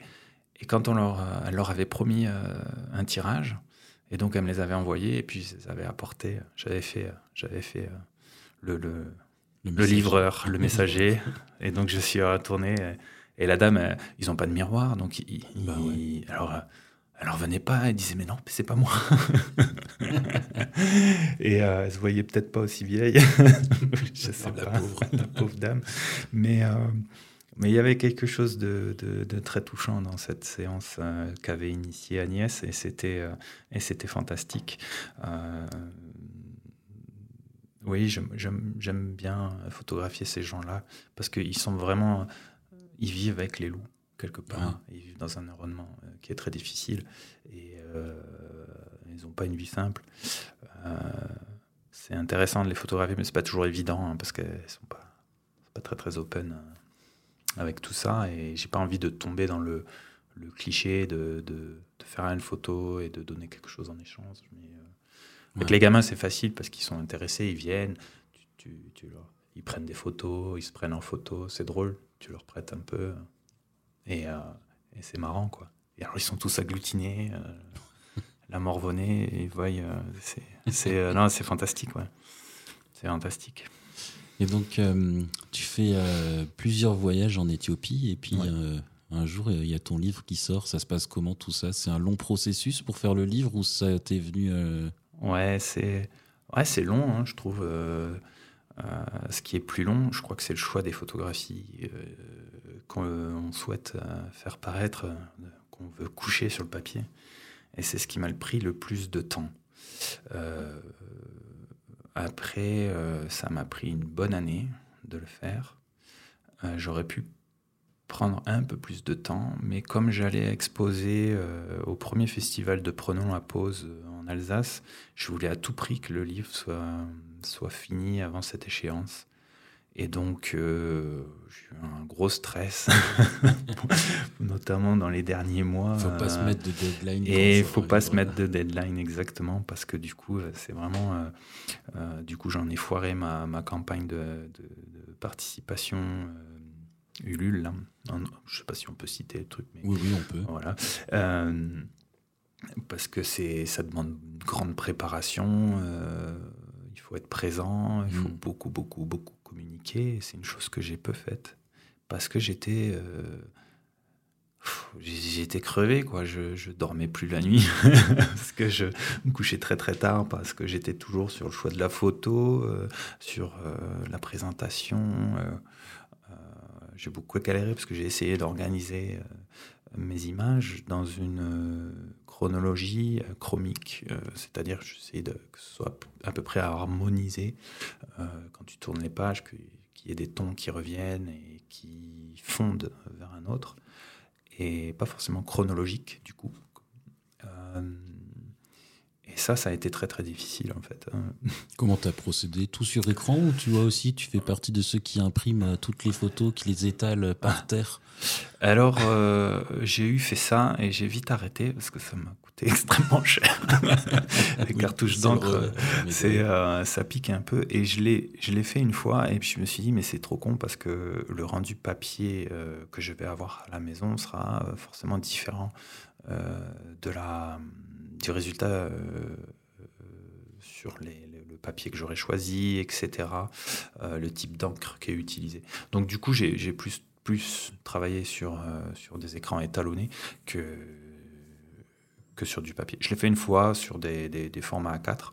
Et quand on leur, euh, elle leur avait promis un tirage, et donc elle me les avait envoyés, et puis je les apporté. J'avais fait, j'avais fait le, le, le, livreur, le messager, et donc je suis retourné. Et, la dame, ils n'ont pas de miroir, donc ils, bah alors elle revenait pas, elle disait mais non, c'est pas moi. et euh, elle se voyait peut-être pas aussi vieille. Je sais la pas, pauvre. la pauvre dame. Mais euh, mais il y avait quelque chose de, de, très touchant dans cette séance euh, qu'avait initiée Agnès et c'était et c'était fantastique. Oui, j'aime bien photographier ces gens-là parce qu'ils sont vraiment. Ils vivent avec les loups, quelque part. Ils vivent dans un environnement euh, qui est très difficile et euh, ils n'ont pas une vie simple. Euh, c'est intéressant de les photographier, mais c'est pas toujours évident hein, parce qu'elles sont pas, pas très très open avec tout ça et j'ai pas envie de tomber dans le, le cliché de, de, faire une photo et de donner quelque chose en échange. Mais, avec les gamins, c'est facile parce qu'ils sont intéressés, ils viennent, tu, tu, ils prennent des photos, ils se prennent en photo, c'est drôle, tu leur prêtes un peu. Et, euh, et c'est marrant, quoi. Et alors, ils sont tous agglutinés, euh, la morvonnée, ils voient. Euh, c'est non, c'est fantastique, ouais. C'est fantastique. Et donc, tu fais plusieurs voyages en Éthiopie, et puis un jour, il y a ton livre qui sort. Ça se passe comment tout ça? C'est un long processus pour faire le livre ou ça t'est venu Ouais, c'est ouais, c'est long, hein, je trouve. Euh, euh, ce qui est plus long, je crois que c'est le choix des photographies euh, qu'on souhaite faire paraître, qu'on veut coucher sur le papier. Et c'est ce qui m'a pris le plus de temps. après, ça m'a pris une bonne année de le faire. J'aurais pu prendre un peu plus de temps, mais comme j'allais exposer au premier festival de Prenons la pause Alsace, je voulais à tout prix que le livre soit fini avant cette échéance. Et donc, euh, j'ai eu un gros stress, notamment dans les derniers mois. Il ne faut pas se mettre de deadline. Et il ne faut pas se mettre de deadline, exactement, parce que du coup, euh, c'est vraiment. Euh, du coup, j'en ai foiré ma, ma campagne de, de, participation. Ulule, là. je ne sais pas si on peut citer le truc. Mais oui, oui, on peut. Voilà parce que ça demande une grande préparation. Euh, il faut être présent, il faut mm. beaucoup, beaucoup, beaucoup communiquer. C'est une chose que j'ai peu faite parce que j'étais euh, j'étais crevé quoi. Je, dormais plus la nuit parce que je me couchais très très tard parce que j'étais toujours sur le choix de la photo, euh, sur la présentation. j'ai beaucoup galéré parce que j'ai essayé d'organiser mes images dans une chronologie euh, chromique, euh, c'est-à-dire j'essaie de que ce soit à peu près harmonisé euh, quand tu tournes les pages, qu'il y ait des tons qui reviennent et qui fondent vers un autre, et pas forcément chronologique du coup. Et ça, ça a été très très difficile en fait. Comment tu as procédé? Tout sur écran ou tu vois aussi, tu fais partie de ceux qui impriment toutes les photos, qui les étalent par terre? Alors, euh, j'ai eu fait ça et j'ai vite arrêté parce que ça m'a coûté extrêmement cher. Les cartouches d'encre, c'est euh, ça pique un peu. Et je l'ai, je l'ai fait une fois et puis je me suis dit mais c'est trop con parce que le rendu papier euh, que je vais avoir à la maison sera forcément différent de la du résultat sur les, le papier que j'aurais choisi, etc. le type d'encre qui est utilisé. Donc du coup, j'ai plus plus travailler sur, euh, des écrans étalonnés que, sur du papier. Je l'ai fait une fois sur des, formats A4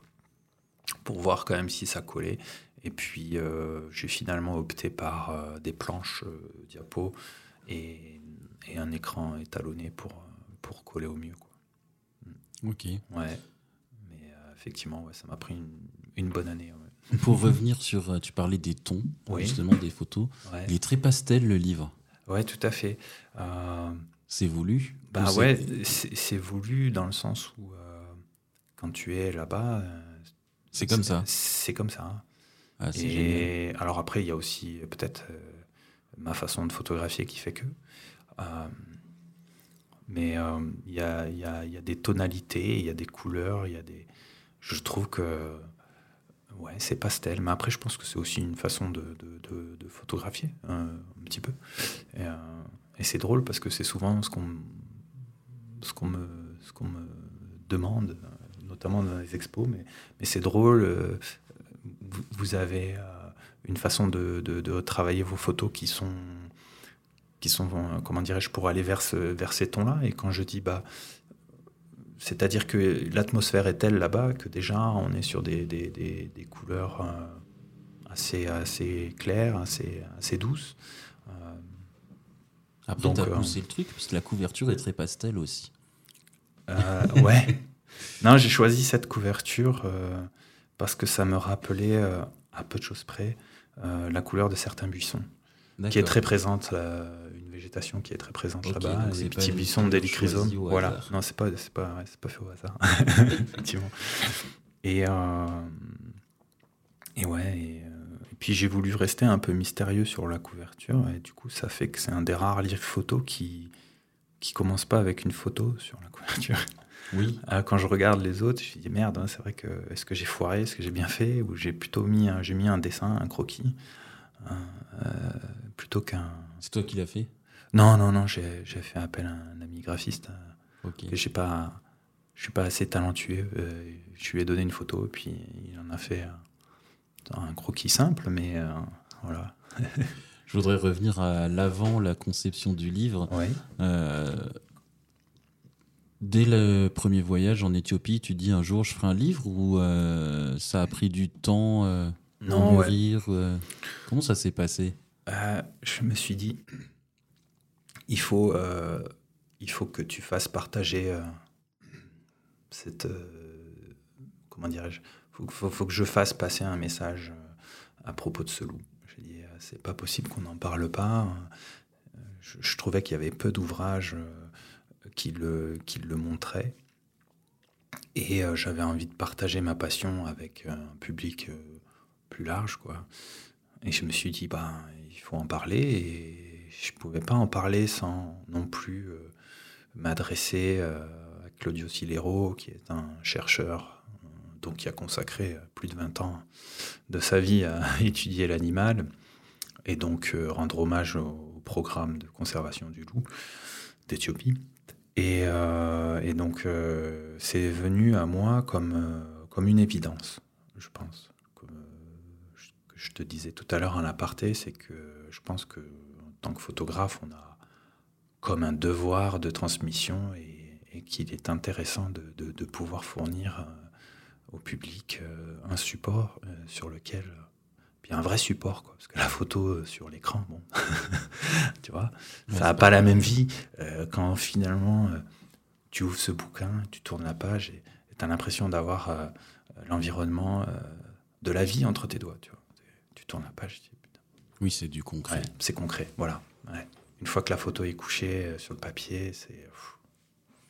pour voir quand même si ça collait. Et puis euh, j'ai finalement opté par euh, des planches diapo et, un écran étalonné pour, coller au mieux. Ok. Ouais. Mais effectivement, ouais, ça m'a pris une, une bonne année. Pour revenir sur, euh, tu parlais des tons, justement des photos. Il est très pastel le livre. Ouais, tout à fait. Euh, c'est voulu. Bah ouais, c'est voulu dans le sens où euh, quand tu es là-bas, c'est comme ça. C'est comme ça. Hein. Ah, et alors après, il y a aussi peut-être ma façon de photographier qui fait que. Mais il y a, des tonalités, il y a des couleurs, il y a des. Je trouve que Ouais, c'est pastel, mais après je pense que c'est aussi une façon de, photographier hein, un petit peu. Euh, et, c'est drôle parce que c'est souvent ce qu'on me, demande, notamment dans les expos, mais, c'est drôle. Euh, vous, avez euh, une façon de, travailler vos photos qui sont qui sont comment dirais-je pour aller vers, vers ces tons-là. Et quand je dis bah c'est-à-dire que l'atmosphère est telle là-bas que déjà on est sur des, des, couleurs euh, assez, assez claires, assez, assez douces. Euh, Après, tu as euh, poussé le truc, parce que la couverture est très pastel aussi. ouais. non, j'ai choisi cette couverture parce que ça me rappelait à peu de choses près, la couleur de certains buissons, qui est très présente, une végétation qui est très présente là-bas, les petits buissons d'hélichrysome. Voilà, non, c'est pas, c'est pas, c'est pas fait au hasard, effectivement. Et, et ouais, et, puis j'ai voulu rester un peu mystérieux sur la couverture, et du coup, ça fait que c'est un des rares livres photos qui qui commence pas avec une photo sur la couverture. Oui. Euh, quand je regarde les autres, je me dis merde, hein, c'est vrai que est-ce que j'ai foiré, est-ce que j'ai bien fait, ou j'ai plutôt mis j'ai mis un dessin, un croquis, euh, euh, plutôt qu'un. C'est toi qui l'as fait? Non, non, non, j'ai, fait appel à un ami graphiste. Ok. j'ai pas, je suis pas assez talentueux. je lui ai donné une photo, et puis il en a fait un croquis simple, mais voilà. Je voudrais revenir à l'avant la conception du livre. Euh, dès le premier voyage en Éthiopie, tu dis un jour je ferai un livre ou euh, ça a pris du temps euh, non, mûrir Comment ça s'est passé? Je me suis dit, il faut, il faut que tu fasses partager cette. comment dirais-je? Il faut, faut, que je fasse passer un message à propos de ce loup c'est pas possible qu'on n'en parle pas. Je, trouvais qu'il y avait peu d'ouvrages euh, qui le, qui le montraient. Et euh, j'avais envie de partager ma passion avec un public euh, plus large, quoi. Et je me suis dit, bah, il faut en parler. Et je pouvais pas en parler sans non plus m'adresser à Claudio Silero, qui est un chercheur donc qui a consacré plus de 20 ans de sa vie à étudier l'animal et donc euh, rendre hommage au, programme de conservation du loup d'Éthiopie. Et, euh, donc euh, c'est venu à moi comme, comme une évidence, je pense. Je te disais tout à l'heure en aparté, c'est que je pense que en tant que photographe, on a comme un devoir de transmission et, qu'il est intéressant de, de pouvoir fournir au public un support sur lequel puis un vrai support, quoi, parce que la photo euh, sur l'écran, bon, tu vois, ça n'a pas la même vie euh, quand finalement euh, tu ouvres ce bouquin, tu tournes la page et tu as l'impression d'avoir l'environnement de la vie entre tes doigts, tu vois. Tu tournes la page, tu dis, putain. Oui, c'est du concret. c'est concret, voilà. Une fois que la photo est couchée sur le papier, c'est...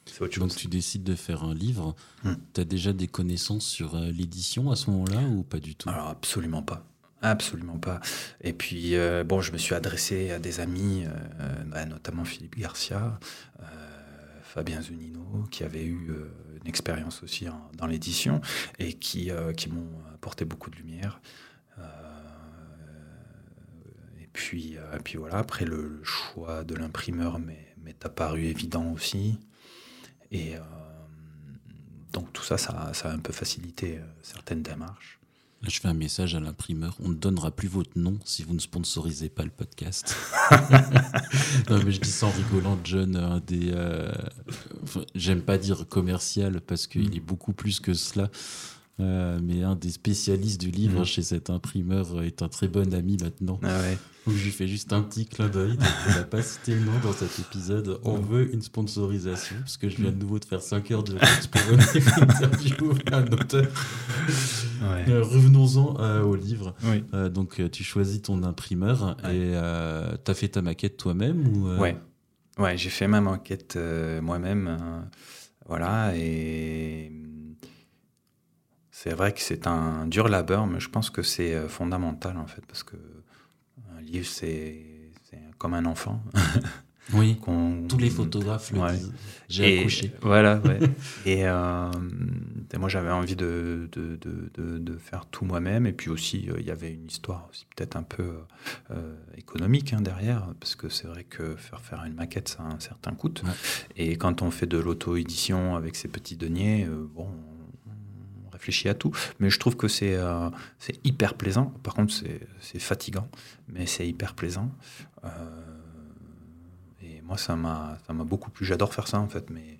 Chose. Donc tu décides de faire un livre. Hmm. Tu as déjà des connaissances sur l'édition à ce moment-là ou pas du tout? Alors absolument pas. Absolument pas. Et puis, euh, bon, je me suis adressé à des amis, euh, notamment Philippe Garcia, euh, Fabien Zunino, qui avaient eu une expérience aussi dans l'édition et qui, qui m'ont apporté beaucoup de lumière. Et puis, et puis voilà, après le choix de l'imprimeur m'est apparu évident aussi. Et donc tout ça, ça, ça a un peu facilité certaines démarches je fais un message à l'imprimeur. On ne donnera plus votre nom si vous ne sponsorisez pas le podcast. non, mais je dis ça en rigolant. John, un des. Euh, j'aime pas dire commercial parce qu'il mm. est beaucoup plus que cela. Euh, mais un des spécialistes du livre mm. chez cet imprimeur est un très bon ami maintenant. Ah ouais. Donc je lui fais juste un petit clin d'œil. On n'a pas cité le nom dans cet épisode. On veut une sponsorisation parce que je viens de nouveau de faire 5 heures de route pour venir interviewer un auteur. Euh, revenons-en euh, au livre. donc tu choisis ton imprimeur et tu as fait ta maquette toi-même ou Ouais, ouais j'ai fait ma maquette moi-même. Hein. voilà, et c'est vrai que c'est un dur labeur, mais je pense que c'est euh, fondamental en fait, parce que un livre, c'est comme un enfant. Oui, tous les photographes le disent. J'ai accouché. Voilà, ouais. Euh, et, moi, j'avais envie de, de, de, de, faire tout moi-même. Et puis aussi, euh, il y avait une histoire aussi peut-être un peu économique hein, derrière, parce que c'est vrai que faire faire une maquette, ça a un certain coût. Et quand on fait de l'auto-édition avec ses petits deniers, bon, réfléchis à tout. Mais je trouve que c'est euh, hyper plaisant. Par contre, c'est fatigant, mais c'est hyper plaisant. Euh, et moi, ça m'a beaucoup plu. J'adore faire ça, en fait. Mais...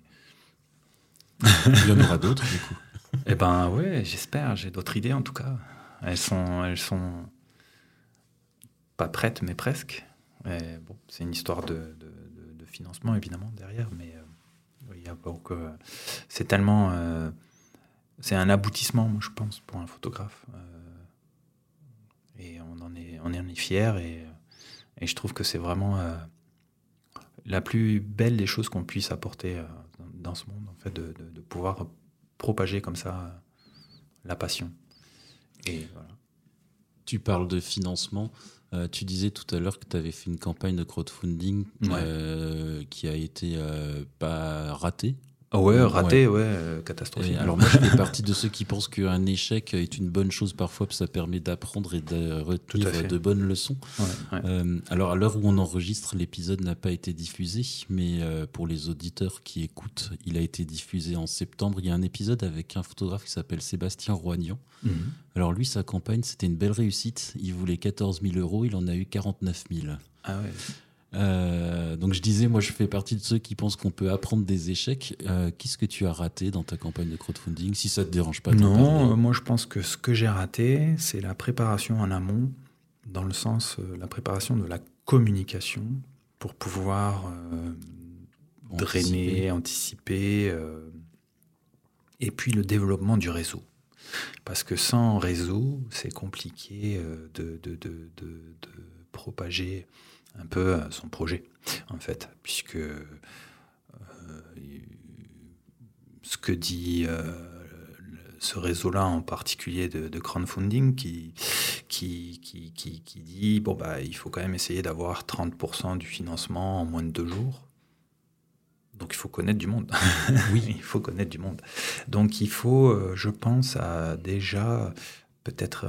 Il y en aura d'autres, du coup. Eh ben, ouais, j'espère. J'ai d'autres idées, en tout cas. Elles sont, elles sont pas prêtes, mais presque. bon, c'est une histoire de, de, financement, évidemment, derrière. Mais euh, il y a c'est tellement c'est un aboutissement, je pense, pour un photographe. Euh, est, on en est fier et, et je trouve que c'est vraiment la plus belle des choses qu'on puisse apporter dans ce monde, en fait, de, de pouvoir propager comme ça la passion. Et voilà. Tu parles de financement. Euh, tu disais tout à l'heure que tu avais fait une campagne de crowdfunding euh, qui a été euh, pas ratée. Ah ouais, raté, ouais, euh, catastrophique. alors moi, je fais partie de ceux qui pensent qu'un échec est une bonne chose parfois, parce que ça permet d'apprendre et de retenir de bonnes leçons. Euh, alors à l'heure où on enregistre, l'épisode n'a pas été diffusé, mais euh, pour les auditeurs qui écoutent, il a été diffusé en septembre. Il y a un épisode avec un photographe qui s'appelle Sébastien Roignan. Mhm. Alors lui, sa campagne, c'était une belle réussite. Il voulait 14 000 euros, il en a eu 49 000. Ah ouais. Euh, donc je disais, moi je fais partie de ceux qui pensent qu'on peut apprendre des échecs. Euh, qu'est-ce que tu as raté dans ta campagne de crowdfunding, si ça te dérange pas Non, euh, moi je pense que ce que j'ai raté, c'est la préparation en amont, dans le sens la préparation de la communication pour pouvoir drainer, anticiper, et puis le développement du réseau. Parce que sans réseau, c'est compliqué de, de, de, de propager un peu son projet, en fait, puisque euh, ce que dit euh, ce réseau-là en particulier de, crowdfunding qui, qui, qui, qui, dit bon bah il faut quand même essayer d'avoir 30% du financement en moins de deux jours. Donc il faut connaître du monde. oui, il faut connaître du monde. Donc il faut, euh, je pense, à déjà peut-être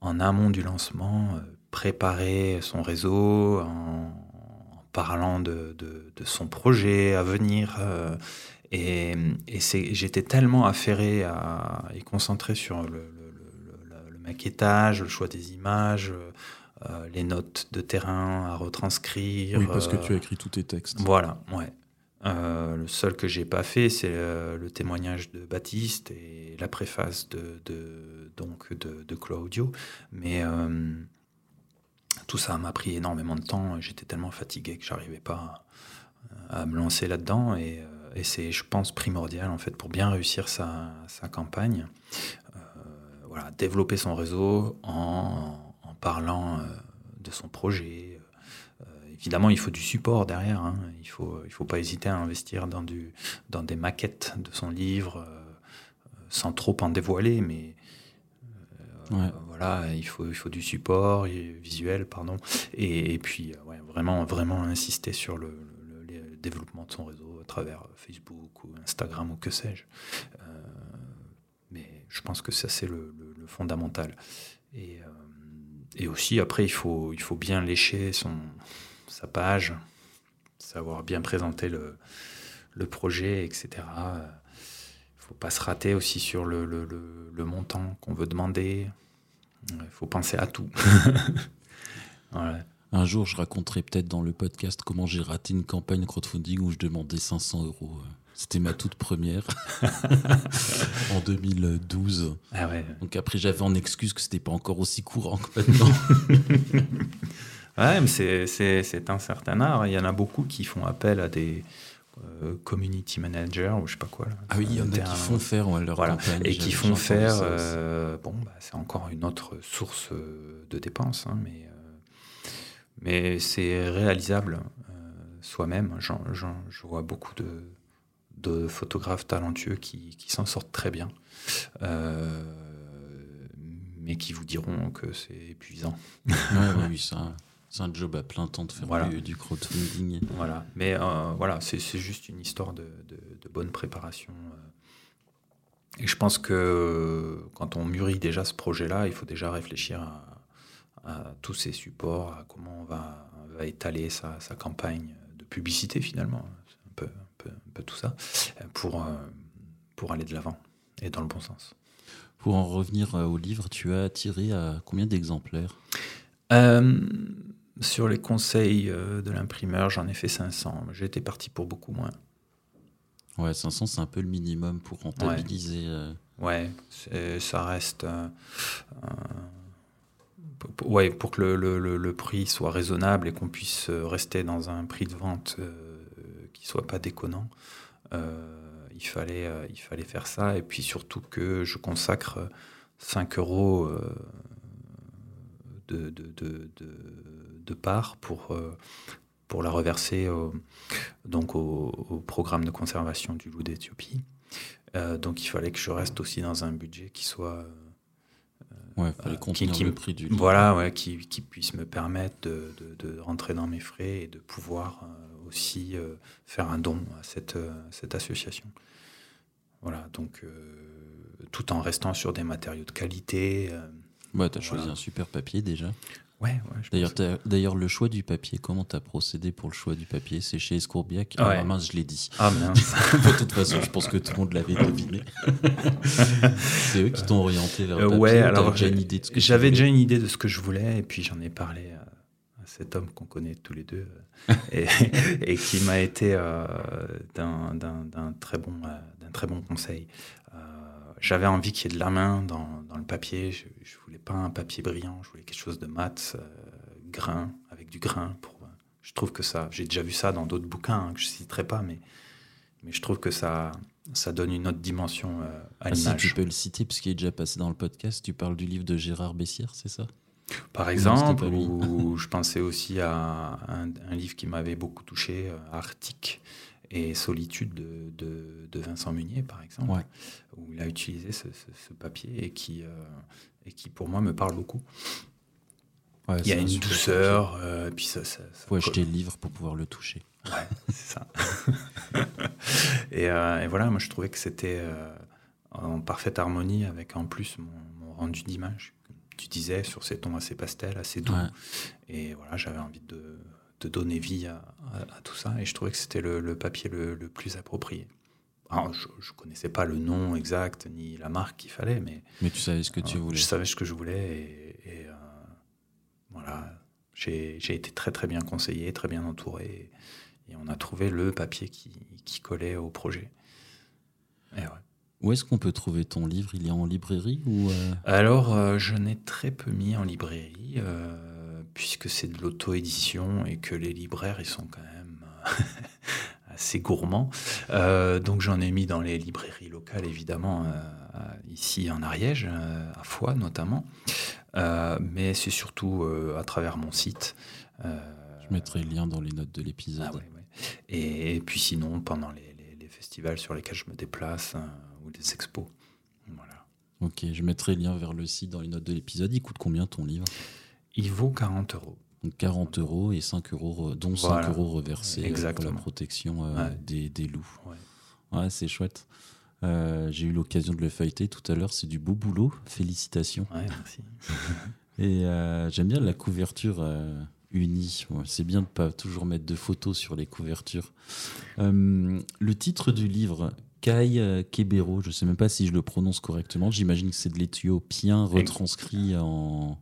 en amont du lancement préparer son réseau en, parlant de, son projet à venir. Euh, et, j'étais tellement affairé à, et concentré sur le, maquettage, le choix des images, euh, les notes de terrain à retranscrire. Oui, parce que tu as écrit tous tes textes. Voilà, ouais. Euh, le seul que j'ai pas fait, c'est le, témoignage de Baptiste et la préface de, donc de, Claudio. Mais tout ça m'a pris énormément de temps. J'étais tellement fatigué que j'arrivais pas à, me lancer là-dedans. Et, euh, c'est, je pense, primordial en fait pour bien réussir sa, campagne. Euh, voilà, développer son réseau en, parlant euh, de son projet. évidemment, il faut du support derrière. Hein. Il faut, il faut pas hésiter à investir dans, du, dans des maquettes de son livre, sans trop en dévoiler, mais voilà, il faut, il faut du support visuel, pardon, et, puis euh, vraiment, vraiment insister sur le, développement de son réseau à travers Facebook ou Instagram ou que sais-je. Euh, mais je pense que ça c'est le, fondamental. Et, euh, et, aussi après, il faut, il faut bien lécher son, sa page, savoir bien présenter le projet, etc. Il faut pas se rater aussi sur le, le, le montant qu'on veut demander. Il faut penser à tout. Un jour, je raconterai peut-être dans le podcast comment j'ai raté une campagne crowdfunding où je demandais 500 euros. C'était ma toute première en 2012. Ah ouais. Donc après, j'avais en excuse que c'était pas encore aussi courant que maintenant. ouais, mais c'est un certain art. Il y en a beaucoup qui font appel à des, community manager ou je sais pas quoi. ah oui, il y en a qui font faire leur voilà. et qui font faire. Euh, bon, bah, c'est encore une autre source euh, de dépenses, hein, mais mais c'est réalisable soi-même. Je vois beaucoup de, de photographes talentueux qui, qui s'en sortent très bien, mais qui vous diront que c'est épuisant. oui, ça. C'est un job à plein temps de faire du, crowdfunding. Voilà, mais euh, voilà, c'est juste une histoire de, bonne préparation. Euh. Et je pense que quand on mûrit déjà ce projet-là, il faut déjà réfléchir à, tous ces supports, à comment on va, étaler sa, campagne de publicité finalement, un peu, un peu, tout ça, pour, euh, pour aller de l'avant et dans le bon sens. Pour en revenir au livre, tu as tiré à combien d'exemplaires? Sur les conseils euh, de l'imprimeur, j'en ai fait 500. J'étais parti pour beaucoup moins. Ouais, 500, c'est un peu le minimum pour rentabiliser. Ouais, euh. ça reste. Euh, ouais, pour que le, prix soit raisonnable et qu'on puisse rester dans un prix de vente qui soit pas déconnant, il, fallait, il fallait faire ça. Et puis surtout que je consacre 5 euros de, de, de, de parts pour, pour la reverser donc au, programme de conservation du loup d'Éthiopie. donc il fallait que je reste aussi dans un budget qui soit Ouais, fallait qui, le prix du livre. Voilà, ouais, qui, qui, puisse me permettre de, de, rentrer dans mes frais et de pouvoir aussi faire un don à cette, cette association. Voilà, donc tout en restant sur des matériaux de qualité. Ouais, tu as choisi un super papier déjà. Ouais, D'ailleurs, d'ailleurs, le choix du papier, comment tu as procédé pour le choix du papier? C'est chez Escourbiac Ah mince, je l'ai dit. Ah mince. de toute façon, je pense que tout le monde l'avait deviné. c'est eux qui t'ont orienté vers le papier. ouais, alors j'avais déjà une idée de ce que je voulais, et puis j'en ai parlé à, cet homme qu'on connaît tous les deux, et, et, qui m'a été euh, d'un très bon, euh, d'un très bon conseil j'avais envie qu'il y ait de la main dans, dans le papier. Je, je, voulais pas un papier brillant, je voulais quelque chose de mat, euh, grain, avec du grain. Pour, euh, je trouve que ça, j'ai déjà vu ça dans d'autres bouquins hein, que je citerai pas, mais, mais je trouve que ça, ça donne une autre dimension euh, à ah, l'image. Si tu peux le citer, puisqu'il est déjà passé dans le podcast, tu parles du livre de Gérard Bessière, c'est ça? Par exemple, ou je pensais aussi à un, un livre qui m'avait beaucoup touché, Arctique et Solitude de, de, Vincent Munier, par exemple, où il a utilisé ce, papier et qui, euh, et qui, pour moi, me parle beaucoup. il y a une douceur, euh, puis ça. ça, faut acheter le livre pour pouvoir le toucher. Ouais, c'est ça. Euh, et, voilà, moi je trouvais que c'était en parfaite harmonie avec en plus mon, rendu d'image. Tu disais sur ces tons assez pastels, assez doux. Et voilà, j'avais envie de, de donner vie à, tout ça. Et je trouvais que c'était le, papier le, plus approprié. Alors, je ne connaissais pas le nom exact ni la marque qu'il fallait, mais. Mais tu savais ce que tu euh, voulais. Je savais ce que je voulais et, euh, voilà. J'ai été très très bien conseillé, très bien entouré et on a trouvé le papier qui, qui collait au projet. Où est-ce qu'on peut trouver ton livre? Il est en librairie ou euh? Alors, je n'ai très peu mis en librairie puisque c'est de l'auto-édition et que les libraires, ils sont quand même assez gourmands. Euh, donc j'en ai mis dans les librairies locales, évidemment, euh, ici en Ariège, à Foix notamment. mais c'est surtout à travers mon site. Je mettrai le lien dans les notes de l'épisode. Ah et, puis sinon, pendant les, festivals sur lesquels je me déplace ou les expos. Voilà. Ok, je mettrai le lien vers le site dans les notes de l'épisode. Il coûte combien ton livre? Il vaut 40 euros. Donc 40 euros et 5 euros, dont 5 euros reversés euh, pour la protection euh, des, loups. Ouais, c'est chouette. Euh, j'ai eu l'occasion de le feuilleter tout à l'heure. C'est du beau boulot. Félicitations. Ouais, merci. et j'aime bien la couverture unie. c'est bien de ne pas toujours mettre de photos sur les couvertures. le titre du livre, Kai Kebero, je ne sais même pas si je le prononce correctement. J'imagine que c'est de l'éthiopien retranscrit en,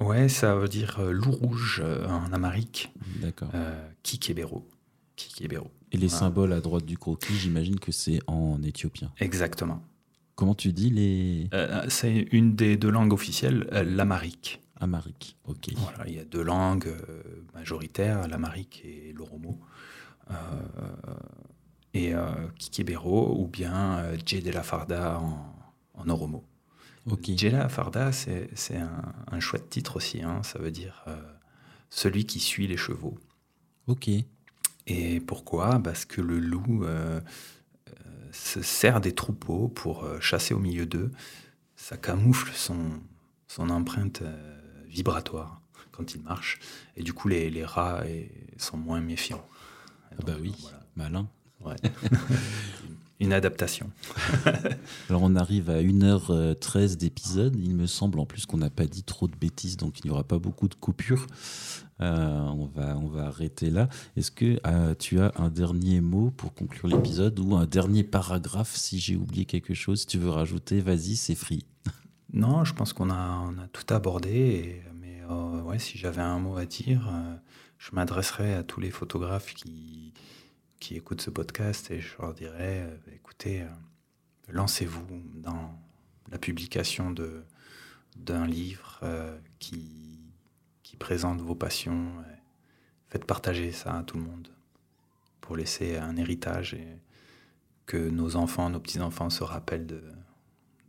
Ouais, ça veut dire euh, loup rouge euh, en amérique. D'accord. Euh, Kikebero. Kikebero. Et les symboles à droite du croquis, j'imagine que c'est en éthiopien. Exactement. Comment tu dis les. c'est une des deux langues officielles, l'amarique. Amarique, ok. Voilà, il y a deux langues majoritaires, l'amarique et l'oromo. et Kikebero ou bien Djedela Farda en, en oromo. Jela Farda, c'est un, chouette titre aussi. Hein. Ça veut dire euh, celui qui suit les chevaux. Ok. Et pourquoi? Parce que le loup euh, euh, se sert des troupeaux pour chasser au milieu d'eux. Ça camoufle son, son empreinte vibratoire quand il marche. Et du coup, les, les rats sont moins méfiants. Ah bah oui, malin. Ouais. une adaptation. Alors on arrive à 1h13 d'épisode. Il me semble en plus qu'on n'a pas dit trop de bêtises, donc il n'y aura pas beaucoup de coupures. Euh, on, va, on va arrêter là. Est-ce que euh, tu as un dernier mot pour conclure l'épisode ou un dernier paragraphe si j'ai oublié quelque chose Si tu veux rajouter, vas-y, c'est free. Non, je pense qu'on a, on a tout abordé. mais euh, ouais, si j'avais un mot à dire, je m'adresserais à tous les photographes qui, qui écoutent ce podcast et je leur dirais, euh, écoutez, euh, lancez-vous dans la publication de, d'un livre euh, qui, qui présente vos passions. Faites partager ça à tout le monde pour laisser un héritage et que nos enfants, nos petits-enfants se rappellent de,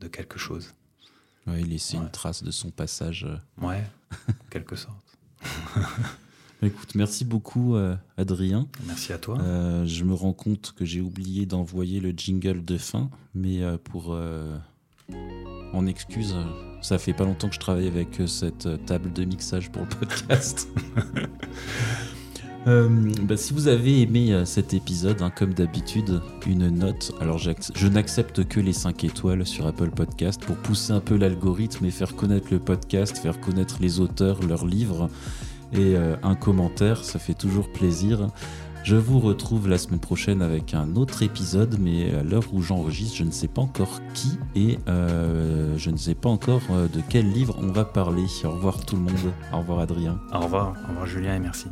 de quelque chose. Ouais, laisser une trace de son passage. Ouais, quelque sorte. Écoute, merci beaucoup, euh, Adrien. Merci à toi. Euh, je me rends compte que j'ai oublié d'envoyer le jingle de fin, mais euh, pour en excuse, ça fait pas longtemps que je travaille avec cette table de mixage pour le podcast. Bah, si vous avez aimé cet épisode, hein, comme d'habitude, une note. Alors je n'accepte que les 5 étoiles sur Apple Podcast pour pousser un peu l'algorithme et faire connaître le podcast, faire connaître les auteurs, leurs livres et euh, un commentaire, ça fait toujours plaisir. Je vous retrouve la semaine prochaine avec un autre épisode, mais à l'heure où j'enregistre, je ne sais pas encore qui et euh, je ne sais pas encore euh, de quel livre on va parler. Au revoir tout le monde. Au revoir Adrien. Au revoir. Au revoir Julien et merci.